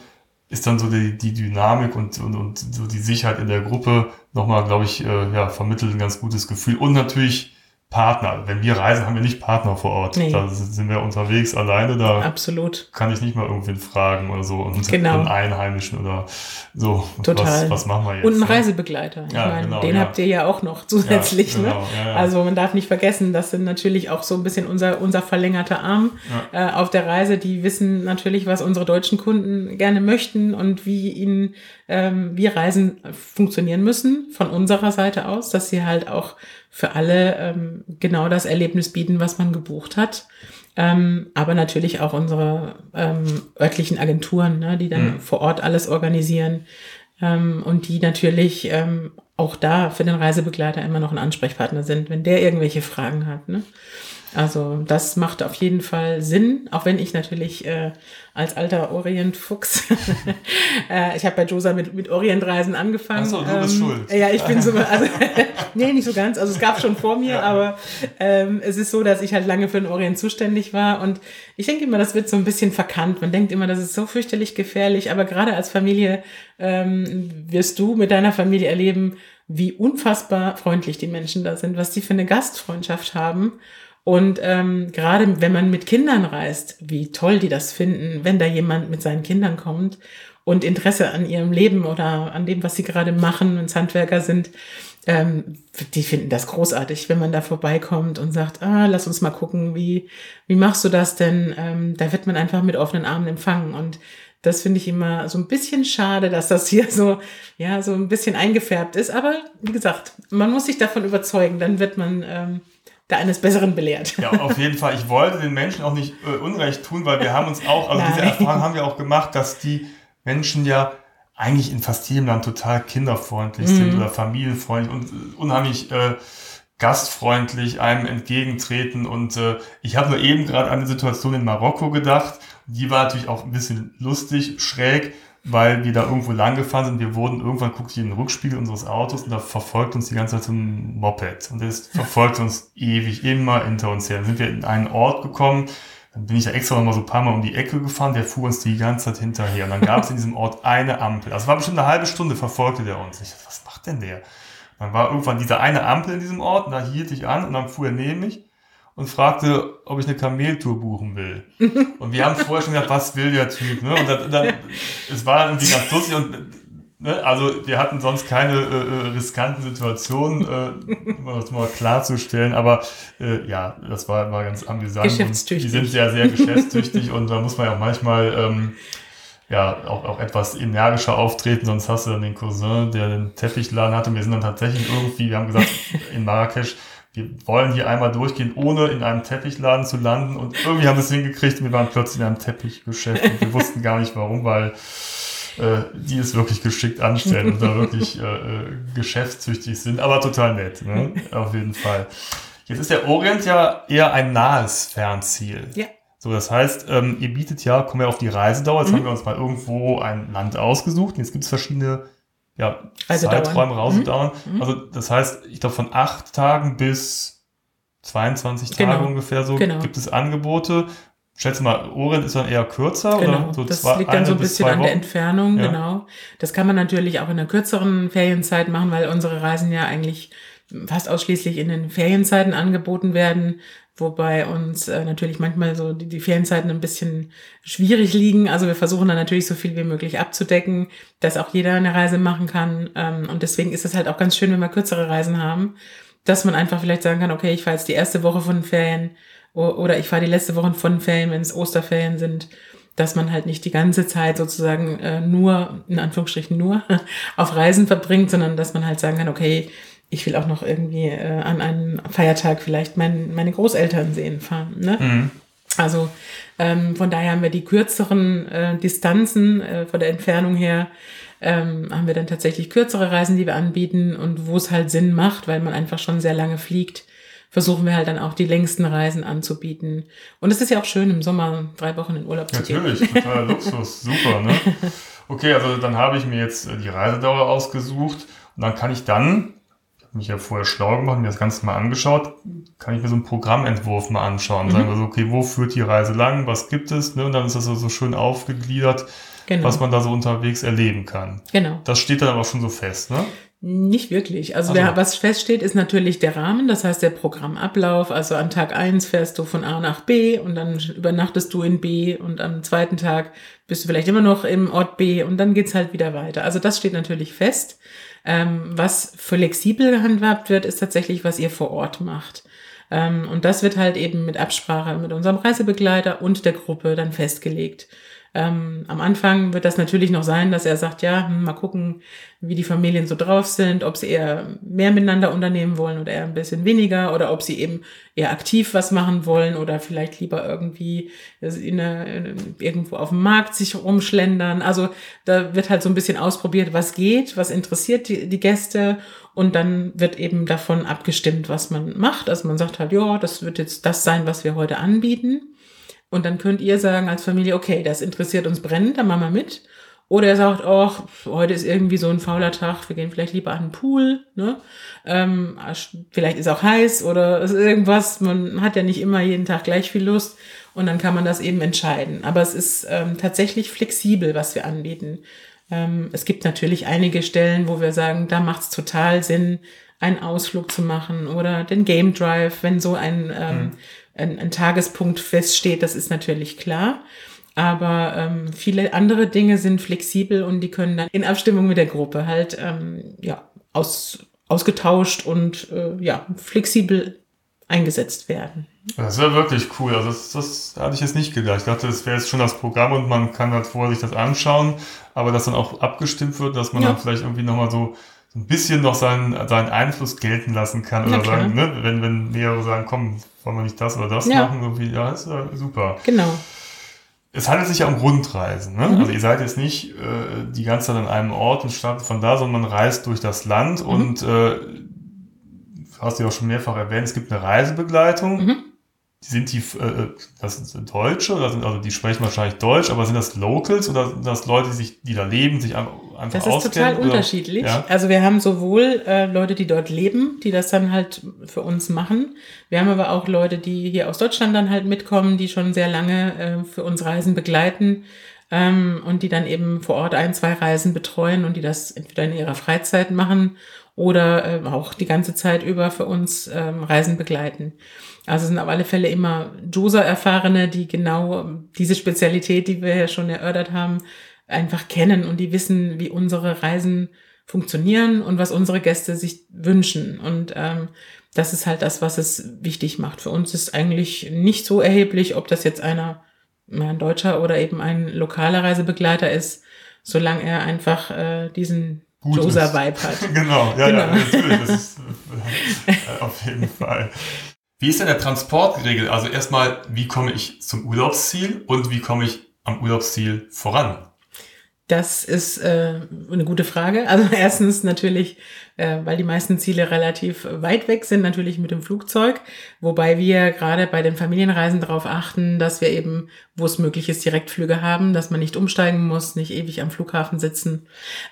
A: ist dann so die, die Dynamik und, und, und so die Sicherheit in der Gruppe nochmal, glaube ich, äh, ja, vermittelt ein ganz gutes Gefühl. Und natürlich Partner. Wenn wir reisen, haben wir nicht Partner vor Ort. Nee. Da sind wir unterwegs alleine. Da
C: Absolut.
A: kann ich nicht mal irgendwen fragen oder so. Und
C: genau.
A: einen Einheimischen oder so.
C: Total.
A: Was, was machen wir jetzt?
C: Und einen ne? Reisebegleiter. Ich ja, meine, genau, den ja. habt ihr ja auch noch zusätzlich. Ja, genau, ne? Also man darf nicht vergessen, das sind natürlich auch so ein bisschen unser, unser verlängerter Arm äh, auf der Reise. Die wissen natürlich, was unsere deutschen Kunden gerne möchten und wie ihnen ähm, wie Reisen funktionieren müssen von unserer Seite aus, dass sie halt auch für alle ähm, genau das Erlebnis bieten, was man gebucht hat. Ähm, aber natürlich auch unsere ähm, örtlichen Agenturen, ne, die dann mhm. vor Ort alles organisieren ähm, und die natürlich ähm, auch da für den Reisebegleiter immer noch ein Ansprechpartner sind, wenn der irgendwelche Fragen hat. Ne? Also das macht auf jeden Fall Sinn, auch wenn ich natürlich äh, als alter Orientfuchs, äh, ich habe bei Josa mit, mit Orientreisen angefangen.
A: Achso, du bist ähm, schuld.
C: Ja, ich bin so, also, nee, nicht so ganz, also es gab schon vor mir, ja. aber ähm, es ist so, dass ich halt lange für den Orient zuständig war und ich denke immer, das wird so ein bisschen verkannt. Man denkt immer, das ist so fürchterlich gefährlich, aber gerade als Familie ähm, wirst du mit deiner Familie erleben, wie unfassbar freundlich die Menschen da sind, was die für eine Gastfreundschaft haben. Und ähm, gerade wenn man mit Kindern reist, wie toll die das finden, wenn da jemand mit seinen Kindern kommt und Interesse an ihrem Leben oder an dem, was sie gerade machen, wenn es Handwerker sind, ähm, die finden das großartig, wenn man da vorbeikommt und sagt, ah, lass uns mal gucken, wie, wie machst du das denn? Ähm, da wird man einfach mit offenen Armen empfangen und das finde ich immer so ein bisschen schade, dass das hier so, ja, so ein bisschen eingefärbt ist. Aber wie gesagt, man muss sich davon überzeugen, dann wird man ähm, da eines Besseren belehrt.
A: Ja, auf jeden Fall. Ich wollte den Menschen auch nicht äh, Unrecht tun, weil wir haben uns auch, also Nein. diese Erfahrung haben wir auch gemacht, dass die Menschen ja eigentlich in fast jedem Land total kinderfreundlich mhm. sind oder familienfreundlich und äh, unheimlich äh, gastfreundlich einem entgegentreten. Und äh, ich habe nur eben gerade an die Situation in Marokko gedacht. Die war natürlich auch ein bisschen lustig, schräg weil wir da irgendwo lang gefahren sind. Wir wurden irgendwann guckt in den Rückspiegel unseres Autos und da verfolgt uns die ganze Zeit so ein Moped. Und das verfolgt uns ewig, immer hinter uns her. Dann sind wir in einen Ort gekommen, dann bin ich da extra noch mal so ein paar Mal um die Ecke gefahren, der fuhr uns die ganze Zeit hinterher. Und dann gab es in diesem Ort eine Ampel. Also war bestimmt eine halbe Stunde, verfolgte der uns. Ich dachte, was macht denn der? dann war irgendwann diese eine Ampel in diesem Ort und da hielt ich an und dann fuhr er neben mich und fragte, ob ich eine Kameltour buchen will. Und wir haben vorher schon gedacht, was will der Typ? Ne? Und dann, dann, es war irgendwie ganz lustig und ne, also wir hatten sonst keine äh, äh riskanten Situationen, äh, um das mal klarzustellen, aber äh, ja, das war, war ganz amüsant.
C: Geschäftstüchtig.
A: die sind sehr, sehr geschäftstüchtig und da muss man ja auch manchmal ähm, ja, auch, auch etwas energischer auftreten, sonst hast du dann den Cousin, der den Teppichladen hatte. Und wir sind dann tatsächlich irgendwie, wir haben gesagt, in Marrakesch, wir wollen hier einmal durchgehen, ohne in einem Teppichladen zu landen. Und irgendwie haben wir es hingekriegt. Wir waren plötzlich in einem Teppichgeschäft und wir wussten gar nicht warum, weil äh, die es wirklich geschickt anstellen und da wirklich äh, äh, geschäftstüchtig sind. Aber total nett, ne? auf jeden Fall. Jetzt ist der Orient ja eher ein nahes Fernziel.
C: Ja.
A: So, das heißt, ähm, ihr bietet ja, kommen wir auf die Reisedauer. Jetzt mhm. haben wir uns mal irgendwo ein Land ausgesucht. Jetzt gibt es verschiedene ja, also Zeiträume rausdauern. Mhm. mhm. Also das heißt, ich glaube von acht Tagen bis 22 Tage genau. ungefähr so genau. gibt es Angebote. Schätze mal, Orient ist dann eher kürzer
C: genau.
A: oder so
C: Das zwei, liegt dann so ein bisschen an der Entfernung, ja. genau. Das kann man natürlich auch in einer kürzeren Ferienzeit machen, weil unsere Reisen ja eigentlich fast ausschließlich in den Ferienzeiten angeboten werden wobei uns äh, natürlich manchmal so die, die Ferienzeiten ein bisschen schwierig liegen. Also wir versuchen dann natürlich so viel wie möglich abzudecken, dass auch jeder eine Reise machen kann. Ähm, und deswegen ist es halt auch ganz schön, wenn wir kürzere Reisen haben, dass man einfach vielleicht sagen kann, okay, ich fahre jetzt die erste Woche von Ferien oder ich fahre die letzte Woche von Ferien, wenn es Osterferien sind dass man halt nicht die ganze Zeit sozusagen äh, nur, in Anführungsstrichen nur, auf Reisen verbringt, sondern dass man halt sagen kann, okay, ich will auch noch irgendwie äh, an einem Feiertag vielleicht mein, meine Großeltern sehen fahren. Ne? Mhm. Also ähm, von daher haben wir die kürzeren äh, Distanzen äh, von der Entfernung her, ähm, haben wir dann tatsächlich kürzere Reisen, die wir anbieten und wo es halt Sinn macht, weil man einfach schon sehr lange fliegt, versuchen wir halt dann auch die längsten Reisen anzubieten. Und es ist ja auch schön, im Sommer drei Wochen in Urlaub
A: zu gehen. Natürlich, totaler Luxus, super. Ne? Okay, also dann habe ich mir jetzt die Reisedauer ausgesucht und dann kann ich dann mich ja vorher schlau gemacht, mir das Ganze mal angeschaut, kann ich mir so einen Programmentwurf mal anschauen. Mhm. Sagen wir so, okay, wo führt die Reise lang, was gibt es? Ne? Und dann ist das so schön aufgegliedert, genau. was man da so unterwegs erleben kann.
C: Genau.
A: Das steht dann aber schon so fest, ne?
C: Nicht wirklich. Also, also. Wer, was feststeht, ist natürlich der Rahmen, das heißt der Programmablauf. Also an Tag eins fährst du von A nach B und dann übernachtest du in B und am zweiten Tag bist du vielleicht immer noch im Ort B und dann geht's halt wieder weiter. Also das steht natürlich fest. Ähm, was flexibel gehandhabt wird, ist tatsächlich, was ihr vor Ort macht. Ähm, und das wird halt eben mit Absprache mit unserem Reisebegleiter und der Gruppe dann festgelegt. Ähm, am Anfang wird das natürlich noch sein, dass er sagt, ja, hm, mal gucken, wie die Familien so drauf sind, ob sie eher mehr miteinander unternehmen wollen oder eher ein bisschen weniger oder ob sie eben eher aktiv was machen wollen oder vielleicht lieber irgendwie in eine, in, irgendwo auf dem Markt sich rumschlendern. Also da wird halt so ein bisschen ausprobiert, was geht, was interessiert die, die Gäste und dann wird eben davon abgestimmt, was man macht. Also man sagt halt, ja, das wird jetzt das sein, was wir heute anbieten. Und dann könnt ihr sagen als Familie, okay, das interessiert uns brennend, dann machen wir mit. Oder er sagt, oh, heute ist irgendwie so ein fauler Tag, wir gehen vielleicht lieber an den Pool, ne? Ähm, vielleicht ist auch heiß oder ist irgendwas. Man hat ja nicht immer jeden Tag gleich viel Lust und dann kann man das eben entscheiden. Aber es ist ähm, tatsächlich flexibel, was wir anbieten. Ähm, es gibt natürlich einige Stellen, wo wir sagen, da macht es total Sinn, einen Ausflug zu machen oder den Game Drive, wenn so ein ähm, mhm ein, ein Tagespunkt feststeht, das ist natürlich klar. Aber ähm, viele andere Dinge sind flexibel und die können dann in Abstimmung mit der Gruppe halt ähm, ja, aus, ausgetauscht und äh, ja, flexibel eingesetzt werden.
A: Das wäre wirklich cool. Also das, das hatte ich jetzt nicht gedacht. Ich dachte, das wäre jetzt schon das Programm und man kann halt vorher sich das anschauen, aber dass dann auch abgestimmt wird, dass man ja. dann vielleicht irgendwie nochmal so so ein bisschen noch seinen, seinen Einfluss gelten lassen kann oder sagen, ne, wenn, wenn mehrere sagen, komm, wollen wir nicht das oder das ja. machen, irgendwie, ja, ist ja super.
C: Genau.
A: Es handelt sich ja um Rundreisen. Ne? Mhm. Also ihr seid jetzt nicht äh, die ganze Zeit an einem Ort und startet von da, sondern man reist durch das Land mhm. und äh, hast du ja auch schon mehrfach erwähnt, es gibt eine Reisebegleitung. Mhm. Sind die, äh, das sind Deutsche, oder sind, also die sprechen wahrscheinlich Deutsch, aber sind das Locals oder sind das Leute, die sich, die da leben, sich einfach
C: Das ist total oder? unterschiedlich. Ja? Also wir haben sowohl äh, Leute, die dort leben, die das dann halt für uns machen. Wir haben aber auch Leute, die hier aus Deutschland dann halt mitkommen, die schon sehr lange äh, für uns Reisen begleiten ähm, und die dann eben vor Ort ein, zwei Reisen betreuen und die das entweder in ihrer Freizeit machen oder äh, auch die ganze Zeit über für uns ähm, Reisen begleiten. Also sind auf alle Fälle immer JUSA-Erfahrene, die genau diese Spezialität, die wir ja schon erörtert haben, einfach kennen und die wissen, wie unsere Reisen funktionieren und was unsere Gäste sich wünschen. Und ähm, das ist halt das, was es wichtig macht. Für uns ist eigentlich nicht so erheblich, ob das jetzt einer, ein Deutscher oder eben ein lokaler Reisebegleiter ist, solange er einfach äh, diesen Josa-Vibe hat.
A: genau, ja, genau. ja, natürlich. Das ist, äh, auf jeden Fall. Wie ist denn der Transport geregelt? Also erstmal, wie komme ich zum Urlaubsziel und wie komme ich am Urlaubsziel voran?
C: Das ist äh, eine gute Frage. Also erstens natürlich, äh, weil die meisten Ziele relativ weit weg sind, natürlich mit dem Flugzeug, wobei wir gerade bei den Familienreisen darauf achten, dass wir eben, wo es möglich ist, Direktflüge haben, dass man nicht umsteigen muss, nicht ewig am Flughafen sitzen.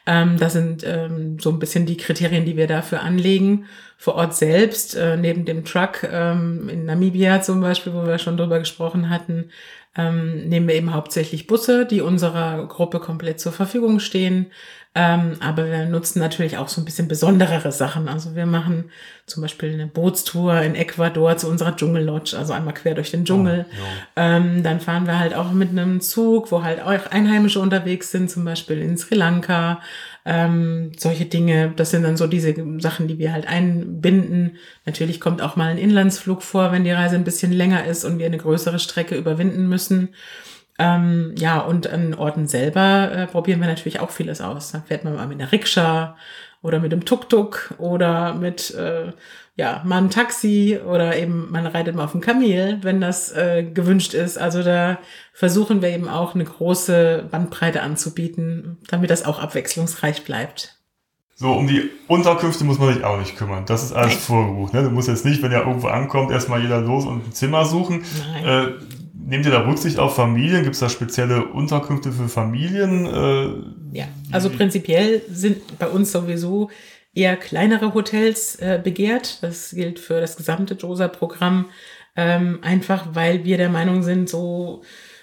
C: Ähm, das sind ähm, so ein bisschen die Kriterien, die wir dafür anlegen. Vor Ort selbst, äh, neben dem Truck ähm, in Namibia zum Beispiel, wo wir schon drüber gesprochen hatten, ähm, nehmen wir eben hauptsächlich Busse, die unserer Gruppe komplett zur Verfügung stehen. Ähm, aber wir nutzen natürlich auch so ein bisschen besonderere Sachen. Also wir machen zum Beispiel eine Bootstour in Ecuador zu unserer Dschungellodge, also einmal quer durch den Dschungel. Oh, ja. ähm, dann fahren wir halt auch mit einem Zug, wo halt auch Einheimische unterwegs sind, zum Beispiel in Sri Lanka. Ähm, solche Dinge, das sind dann so diese Sachen, die wir halt einbinden. Natürlich kommt auch mal ein Inlandsflug vor, wenn die Reise ein bisschen länger ist und wir eine größere Strecke überwinden müssen. Ähm, ja, und an Orten selber äh, probieren wir natürlich auch vieles aus. Da fährt man mal mit einer Rikscha oder mit dem Tuk-Tuk oder mit äh, ja, mal ein Taxi oder eben man reitet mal auf dem Kamel, wenn das äh, gewünscht ist. Also da versuchen wir eben auch eine große Bandbreite anzubieten, damit das auch abwechslungsreich bleibt.
A: So, um die Unterkünfte muss man sich auch nicht kümmern. Das ist alles Nein. vorgebucht. Ne? Du musst jetzt nicht, wenn er irgendwo ankommt, erstmal jeder los und ein Zimmer suchen. Nein. Äh, nehmt ihr da Rücksicht auf Familien? Gibt es da spezielle Unterkünfte für Familien?
C: Äh, ja, also prinzipiell sind bei uns sowieso eher kleinere Hotels äh, begehrt. Das gilt für das gesamte JOSA-Programm. Ähm, einfach weil wir der Meinung sind, so,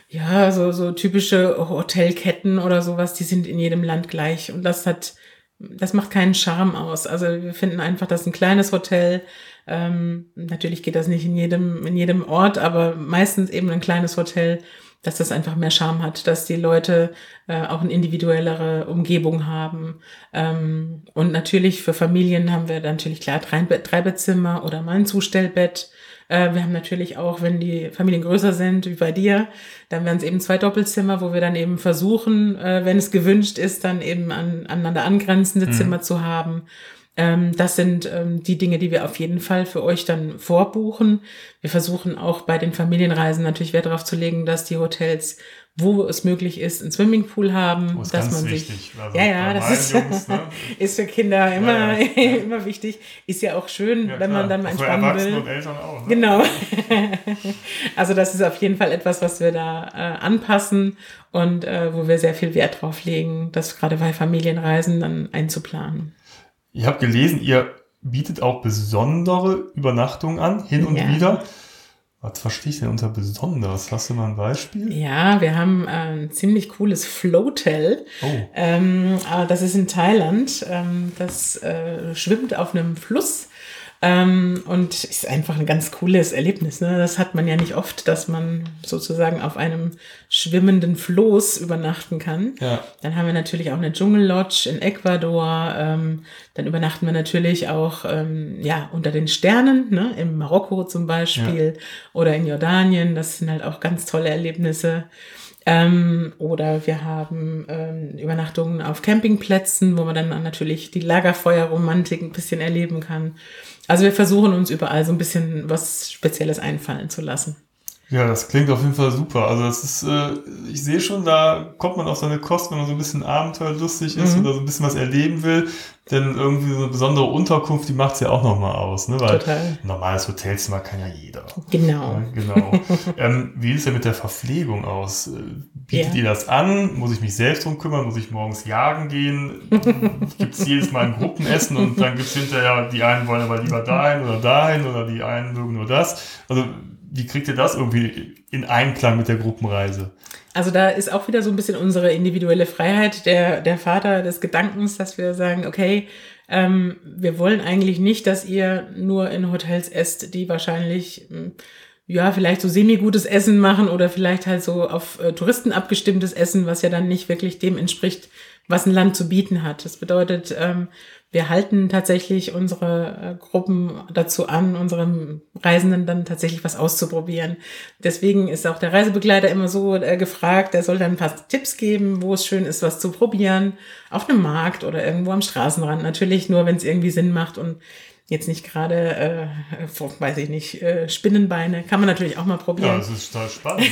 C: ja, so, so typische Hotelketten oder sowas, die sind in jedem Land gleich. Und das hat das macht keinen Charme aus. Also wir finden einfach, dass ein kleines Hotel, ähm, natürlich geht das nicht in jedem, in jedem Ort, aber meistens eben ein kleines Hotel, dass das einfach mehr Charme hat, dass die Leute äh, auch eine individuellere Umgebung haben. Ähm, und natürlich für Familien haben wir natürlich klar drei, drei Bettzimmer oder mal ein Zustellbett. Äh, wir haben natürlich auch, wenn die Familien größer sind, wie bei dir, dann werden es eben zwei Doppelzimmer, wo wir dann eben versuchen, äh, wenn es gewünscht ist, dann eben an, aneinander angrenzende mhm. Zimmer zu haben. Ähm, das sind ähm, die Dinge, die wir auf jeden Fall für euch dann vorbuchen. Wir versuchen auch bei den Familienreisen natürlich Wert darauf zu legen, dass die Hotels wo es möglich ist, einen Swimmingpool haben,
A: oh, dass man wichtig.
C: sich also ja ja das ist, Jungs, ne? ist für Kinder immer ja, ja. immer wichtig ist ja auch schön ja, wenn man dann mal entspannen will und Eltern auch, ne? genau also das ist auf jeden Fall etwas was wir da äh, anpassen und äh, wo wir sehr viel Wert drauf legen das gerade bei Familienreisen dann einzuplanen
A: ich habe gelesen ihr bietet auch besondere Übernachtungen an hin und wieder was verstehe ich denn unter Besonderes? Hast du mal ein Beispiel?
C: Ja, wir haben äh, ein ziemlich cooles Floatel. Oh. Ähm, das ist in Thailand. Ähm, das äh, schwimmt auf einem Fluss ähm, und ist einfach ein ganz cooles Erlebnis. Ne? Das hat man ja nicht oft, dass man sozusagen auf einem schwimmenden Floß übernachten kann. Ja. Dann haben wir natürlich auch eine Dschungellodge in Ecuador. Ähm, dann übernachten wir natürlich auch ähm, ja unter den Sternen, ne? im Marokko zum Beispiel ja. oder in Jordanien. Das sind halt auch ganz tolle Erlebnisse. Ähm, oder wir haben ähm, Übernachtungen auf Campingplätzen, wo man dann natürlich die Lagerfeuerromantik ein bisschen erleben kann. Also wir versuchen uns überall so ein bisschen was Spezielles einfallen zu lassen.
A: Ja, das klingt auf jeden Fall super. Also das ist, äh, ich sehe schon, da kommt man auf seine Kosten, wenn man so ein bisschen abenteuerlustig ist mhm. oder so ein bisschen was erleben will. Denn irgendwie so eine besondere Unterkunft, die macht es ja auch nochmal aus, ne? Weil Total. ein normales Hotelzimmer kann ja jeder.
C: Genau.
A: Ja, genau. ähm, wie ist denn mit der Verpflegung aus? Äh, bietet ja. ihr das an? Muss ich mich selbst drum kümmern? Muss ich morgens jagen gehen? gibt es jedes Mal ein Gruppenessen und dann gibt es hinterher, die einen wollen aber lieber dahin oder dahin oder die einen mögen nur das. Also wie kriegt ihr das irgendwie in Einklang mit der Gruppenreise?
C: Also da ist auch wieder so ein bisschen unsere individuelle Freiheit, der, der Vater des Gedankens, dass wir sagen, okay, ähm, wir wollen eigentlich nicht, dass ihr nur in Hotels esst, die wahrscheinlich, hm, ja, vielleicht so semi-gutes Essen machen oder vielleicht halt so auf äh, Touristen abgestimmtes Essen, was ja dann nicht wirklich dem entspricht, was ein Land zu bieten hat. Das bedeutet, ähm, wir halten tatsächlich unsere äh, Gruppen dazu an, unseren Reisenden dann tatsächlich was auszuprobieren. Deswegen ist auch der Reisebegleiter immer so äh, gefragt, der soll dann ein paar Tipps geben, wo es schön ist, was zu probieren, auf einem Markt oder irgendwo am Straßenrand. Natürlich nur, wenn es irgendwie Sinn macht und jetzt nicht gerade, äh, weiß ich nicht, äh, Spinnenbeine. Kann man natürlich auch mal probieren. Ja,
A: das ist total spannend.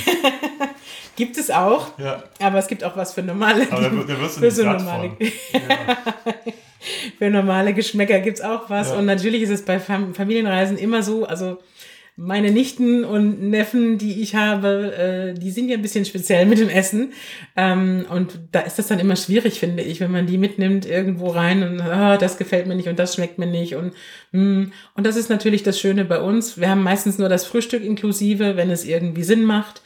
C: gibt es auch. Ja. Aber es gibt auch was für normale.
A: Aber da, da wirst du nicht so normale.
C: Ja. für normale Geschmäcker gibt's auch was. Ja. Und natürlich ist es bei Fam Familienreisen immer so, also meine Nichten und Neffen, die ich habe, äh, die sind ja ein bisschen speziell mit dem Essen. Ähm, und da ist das dann immer schwierig, finde ich, wenn man die mitnimmt irgendwo rein und oh, das gefällt mir nicht und das schmeckt mir nicht. Und, mm. und das ist natürlich das Schöne bei uns. Wir haben meistens nur das Frühstück inklusive, wenn es irgendwie Sinn macht.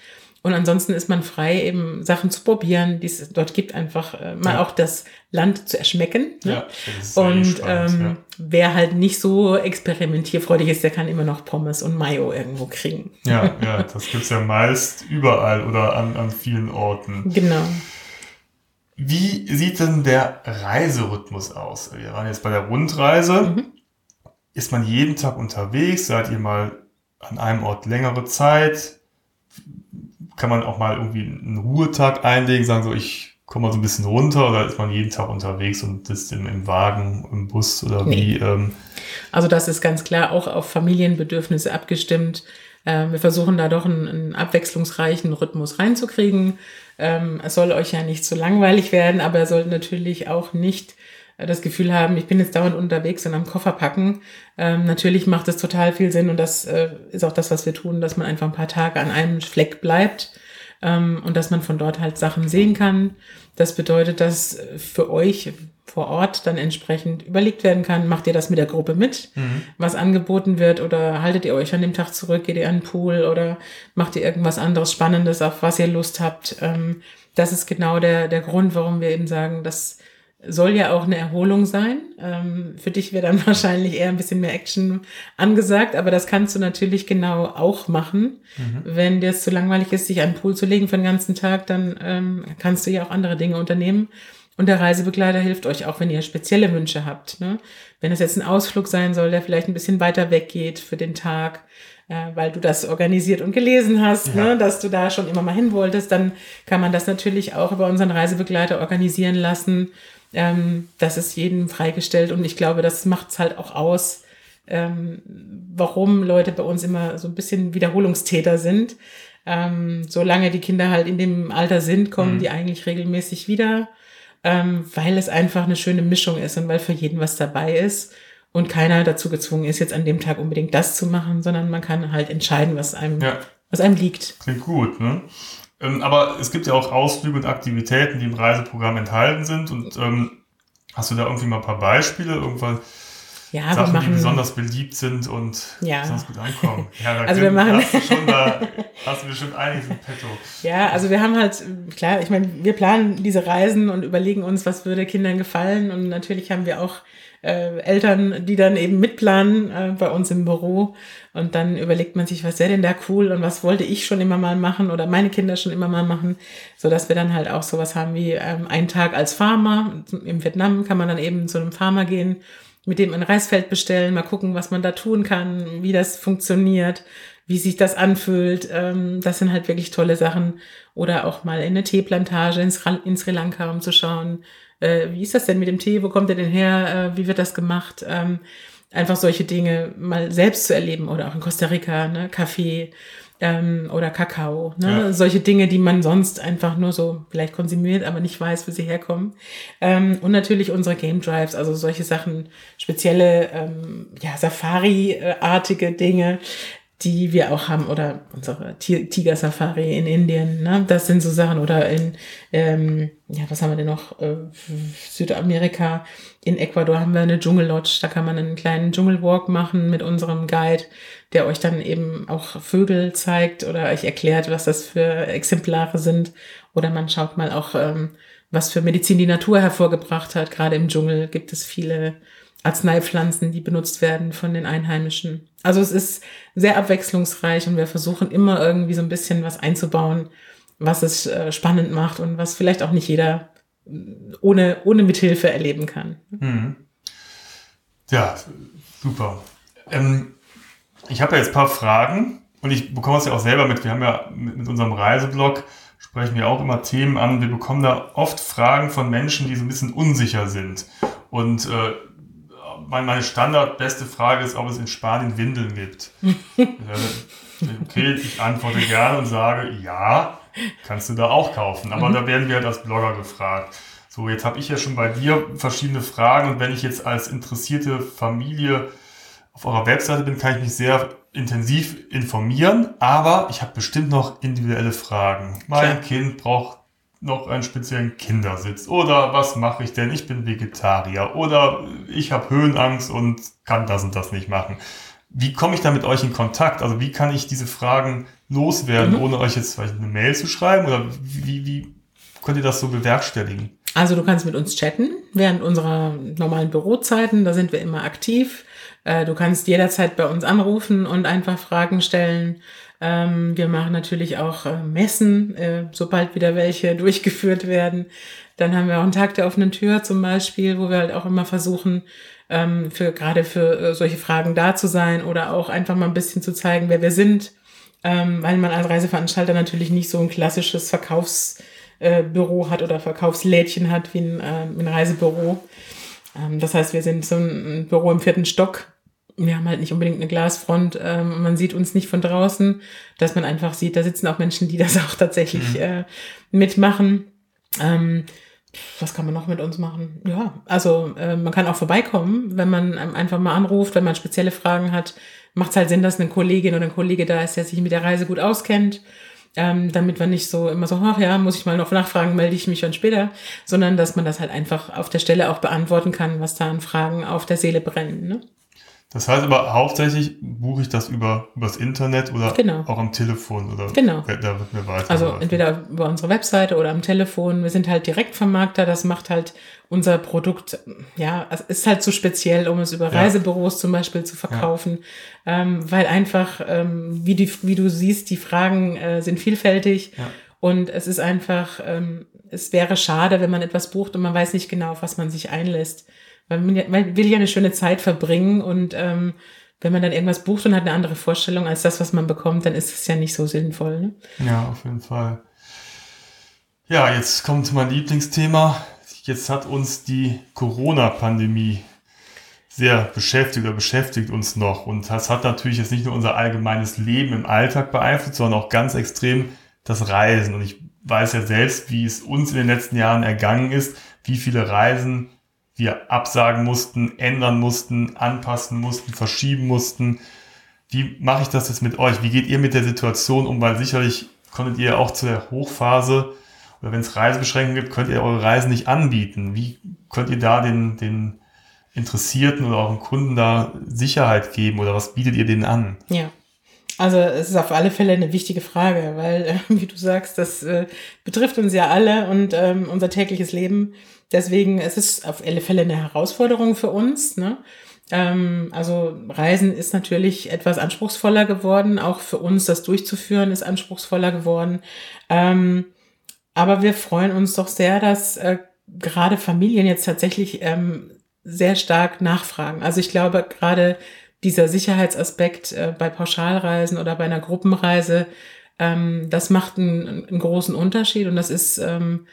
C: Und ansonsten ist man frei, eben Sachen zu probieren, die es dort gibt, einfach äh, mal ja. auch das Land zu erschmecken. Ne? Ja, Und spannend, ähm, ja. wer halt nicht so experimentierfreudig ist, der kann immer noch Pommes und Mayo irgendwo kriegen.
A: Ja, ja, das gibt's ja meist überall oder an, an vielen Orten.
C: Genau.
A: Wie sieht denn der Reiserhythmus aus? Wir waren jetzt bei der Rundreise. Mhm. Ist man jeden Tag unterwegs? Seid ihr mal an einem Ort längere Zeit? Kann man auch mal irgendwie einen Ruhetag einlegen, sagen so, ich komme mal so ein bisschen runter oder ist man jeden Tag unterwegs und ist im, im Wagen, im Bus oder nee. wie? Ähm
C: also das ist ganz klar auch auf Familienbedürfnisse abgestimmt. Ähm, wir versuchen da doch einen, einen abwechslungsreichen Rhythmus reinzukriegen. Ähm, es soll euch ja nicht zu langweilig werden, aber er soll natürlich auch nicht das Gefühl haben, ich bin jetzt dauernd unterwegs und am Koffer packen. Ähm, natürlich macht es total viel Sinn und das äh, ist auch das, was wir tun, dass man einfach ein paar Tage an einem Fleck bleibt ähm, und dass man von dort halt Sachen sehen kann. Das bedeutet, dass für euch vor Ort dann entsprechend überlegt werden kann, macht ihr das mit der Gruppe mit, mhm. was angeboten wird oder haltet ihr euch an dem Tag zurück, geht ihr an den Pool oder macht ihr irgendwas anderes Spannendes, auf was ihr Lust habt. Ähm, das ist genau der, der Grund, warum wir eben sagen, dass soll ja auch eine Erholung sein. Ähm, für dich wäre dann wahrscheinlich eher ein bisschen mehr Action angesagt, aber das kannst du natürlich genau auch machen. Mhm. Wenn dir es zu langweilig ist, sich einen Pool zu legen für den ganzen Tag, dann ähm, kannst du ja auch andere Dinge unternehmen. Und der Reisebegleiter hilft euch auch, wenn ihr spezielle Wünsche habt. Ne? Wenn es jetzt ein Ausflug sein soll, der vielleicht ein bisschen weiter weg geht für den Tag, äh, weil du das organisiert und gelesen hast, ja. ne, dass du da schon immer mal hin wolltest, dann kann man das natürlich auch über unseren Reisebegleiter organisieren lassen. Ähm, das ist jedem freigestellt und ich glaube, das macht es halt auch aus, ähm, warum Leute bei uns immer so ein bisschen Wiederholungstäter sind. Ähm, solange die Kinder halt in dem Alter sind, kommen mhm. die eigentlich regelmäßig wieder ähm, weil es einfach eine schöne Mischung ist und weil für jeden was dabei ist und keiner dazu gezwungen ist, jetzt an dem Tag unbedingt das zu machen, sondern man kann halt entscheiden, was einem, ja. was einem liegt.
A: Klingt gut, ne? Ähm, aber es gibt ja auch Ausflüge und Aktivitäten, die im Reiseprogramm enthalten sind. Und ähm, hast du da irgendwie mal ein paar Beispiele? Irgendwann
C: ja,
A: Sachen,
C: machen,
A: die besonders beliebt sind und
C: ja.
A: besonders gut ankommen.
C: Ja, da also wir machen,
A: hast du schon da, hast du bestimmt einiges im Petto.
C: Ja, also wir haben halt, klar, ich meine, wir planen diese Reisen und überlegen uns, was würde Kindern gefallen und natürlich haben wir auch äh, Eltern, die dann eben mitplanen äh, bei uns im Büro und dann überlegt man sich, was wäre denn da cool und was wollte ich schon immer mal machen oder meine Kinder schon immer mal machen, so dass wir dann halt auch sowas haben wie ähm, einen Tag als Farmer. Im Vietnam kann man dann eben zu einem Farmer gehen mit dem ein Reisfeld bestellen, mal gucken, was man da tun kann, wie das funktioniert, wie sich das anfühlt. Ähm, das sind halt wirklich tolle Sachen. Oder auch mal in eine Teeplantage in, Sri Lanka, um zu schauen, äh, wie ist das denn mit dem Tee, wo kommt der denn her, äh, wie wird das gemacht. Ähm, einfach solche Dinge mal selbst zu erleben oder auch in Costa Rica, ne, Kaffee ähm, oder Kakao. Ne? Ja. Solche Dinge, die man sonst einfach nur so vielleicht konsumiert, aber nicht weiß, wo sie herkommen. Ähm, und natürlich unsere Game Drives, also solche Sachen, spezielle ähm, ja, Safari-artige Dinge, die wir auch haben, oder unsere Tiger Safari in Indien, ne? das sind so Sachen, oder in, ähm, ja, was haben wir denn noch, äh, Südamerika, in Ecuador haben wir eine Dschungellodge, da kann man einen kleinen Dschungelwalk machen mit unserem Guide, der euch dann eben auch Vögel zeigt oder euch erklärt, was das für Exemplare sind, oder man schaut mal auch, ähm, was für Medizin die Natur hervorgebracht hat, gerade im Dschungel gibt es viele Arzneipflanzen, die benutzt werden von den Einheimischen. Also es ist sehr abwechslungsreich und wir versuchen immer irgendwie so ein bisschen was einzubauen, was es äh, spannend macht und was vielleicht auch nicht jeder äh, ohne, ohne Mithilfe erleben kann. Mhm.
A: Ja, super. Ähm, ich habe ja jetzt ein paar Fragen und ich bekomme es ja auch selber mit. Wir haben ja mit, mit unserem Reiseblog sprechen wir auch immer Themen an. Wir bekommen da oft Fragen von Menschen, die so ein bisschen unsicher sind. Und äh, meine Standard beste Frage ist, ob es in Spanien Windeln gibt. okay, ich antworte gerne und sage, ja, kannst du da auch kaufen. Aber mhm. da werden wir halt als Blogger gefragt. So, jetzt habe ich ja schon bei dir verschiedene Fragen und wenn ich jetzt als interessierte Familie auf eurer Webseite bin, kann ich mich sehr intensiv informieren, aber ich habe bestimmt noch individuelle Fragen. Mein Klar. Kind braucht noch einen speziellen Kindersitz oder was mache ich denn? Ich bin Vegetarier oder ich habe Höhenangst und kann das und das nicht machen. Wie komme ich da mit euch in Kontakt? Also wie kann ich diese Fragen loswerden, mhm. ohne euch jetzt vielleicht eine Mail zu schreiben oder wie, wie könnt ihr das so bewerkstelligen?
C: Also du kannst mit uns chatten während unserer normalen Bürozeiten, da sind wir immer aktiv. Äh, du kannst jederzeit bei uns anrufen und einfach Fragen stellen. Ähm, wir machen natürlich auch äh, Messen, äh, sobald wieder welche durchgeführt werden. Dann haben wir auch einen Tag der offenen Tür zum Beispiel, wo wir halt auch immer versuchen, ähm, für gerade für äh, solche Fragen da zu sein oder auch einfach mal ein bisschen zu zeigen, wer wir sind, ähm, weil man als Reiseveranstalter natürlich nicht so ein klassisches Verkaufsbüro hat oder Verkaufslädchen hat wie ein, ein Reisebüro. das heißt, wir sind so ein Büro im vierten Stock wir haben halt nicht unbedingt eine Glasfront, ähm, man sieht uns nicht von draußen, dass man einfach sieht, da sitzen auch Menschen, die das auch tatsächlich mhm. äh, mitmachen. Ähm, was kann man noch mit uns machen? Ja, also äh, man kann auch vorbeikommen, wenn man einfach mal anruft, wenn man spezielle Fragen hat. Macht es halt Sinn, dass eine Kollegin oder ein Kollege da ist, der sich mit der Reise gut auskennt, ähm, damit man nicht so immer so, ach ja, muss ich mal noch nachfragen, melde ich mich schon später, sondern dass man das halt einfach auf der Stelle auch beantworten kann, was da an Fragen auf der Seele brennen. Ne?
A: Das heißt aber hauptsächlich buche ich das über übers Internet oder
C: Genau.
A: auch am Telefon oder
C: Genau.
A: da wird mir weiter.
C: Also entweder über unsere Webseite oder am Telefon. Wir sind halt Direktvermarkter. Das macht halt unser Produkt, ja, es ist halt zu speziell, um es über
A: Ja.
C: Reisebüros zum Beispiel zu verkaufen, ähm, weil einfach, ähm, wie, die, wie du siehst, die Fragen äh, sind vielfältig
A: Ja.
C: und es ist einfach, ähm, es wäre schade, wenn man etwas bucht und man weiß nicht genau, auf was man sich einlässt. Man, man will ja eine schöne Zeit verbringen und ähm, wenn man dann irgendwas bucht und hat eine andere Vorstellung als das, was man bekommt, dann ist es ja nicht so sinnvoll. Ne?
A: Ja, auf jeden Fall. Ja, jetzt kommt mein Lieblingsthema. Jetzt hat uns die Corona-Pandemie sehr beschäftigt oder beschäftigt uns noch. Und das hat natürlich jetzt nicht nur unser allgemeines Leben im Alltag beeinflusst, sondern auch ganz extrem das Reisen. Und ich weiß ja selbst, wie es uns in den letzten Jahren ergangen ist, wie viele Reisen wir absagen mussten, ändern mussten, anpassen mussten, verschieben mussten. Wie mache ich das jetzt mit euch? Wie geht ihr mit der Situation um? Weil sicherlich konntet ihr auch zu der Hochphase oder wenn es Reisebeschränkungen gibt, könnt ihr eure Reisen nicht anbieten. Wie könnt ihr da den, den Interessierten oder euren Kunden da Sicherheit geben oder was bietet ihr denen an?
C: Ja. Also es ist auf alle Fälle eine wichtige Frage, weil, äh, wie du sagst, das äh, betrifft uns ja alle und ähm, unser tägliches Leben. Deswegen es ist es auf alle Fälle eine Herausforderung für uns. Ne? Ähm, also Reisen ist natürlich etwas anspruchsvoller geworden. Auch für uns das durchzuführen ist anspruchsvoller geworden. Ähm, aber wir freuen uns doch sehr, dass äh, gerade Familien jetzt tatsächlich ähm, sehr stark nachfragen. Also ich glaube, gerade dieser Sicherheitsaspekt äh, bei Pauschalreisen oder bei einer Gruppenreise, ähm, das macht einen, einen großen Unterschied und das ist, ähm,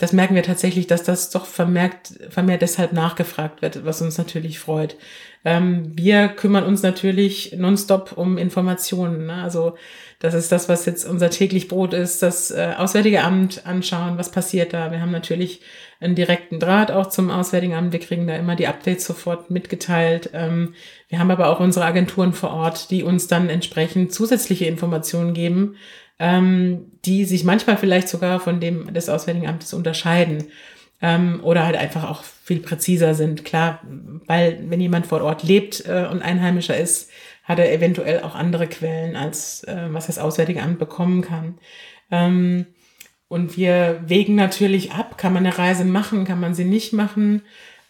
C: das merken wir tatsächlich, dass das doch vermerkt, vermehrt deshalb nachgefragt wird, was uns natürlich freut. Ähm, wir kümmern uns natürlich nonstop um Informationen. Ne? Also das ist das, was jetzt unser täglich Brot ist, das äh, Auswärtige Amt anschauen, was passiert da. Wir haben natürlich einen direkten Draht auch zum Auswärtigen Amt. Wir kriegen da immer die Updates sofort mitgeteilt. Ähm, wir haben aber auch unsere Agenturen vor Ort, die uns dann entsprechend zusätzliche Informationen geben, ähm, die sich manchmal vielleicht sogar von dem des Auswärtigen Amtes unterscheiden ähm, oder halt einfach auch viel präziser sind. Klar, weil wenn jemand vor Ort lebt äh, und Einheimischer ist, hat er eventuell auch andere Quellen, als äh, was das Auswärtige Amt bekommen kann. Ähm, und wir wägen natürlich ab, kann man eine Reise machen, kann man sie nicht machen.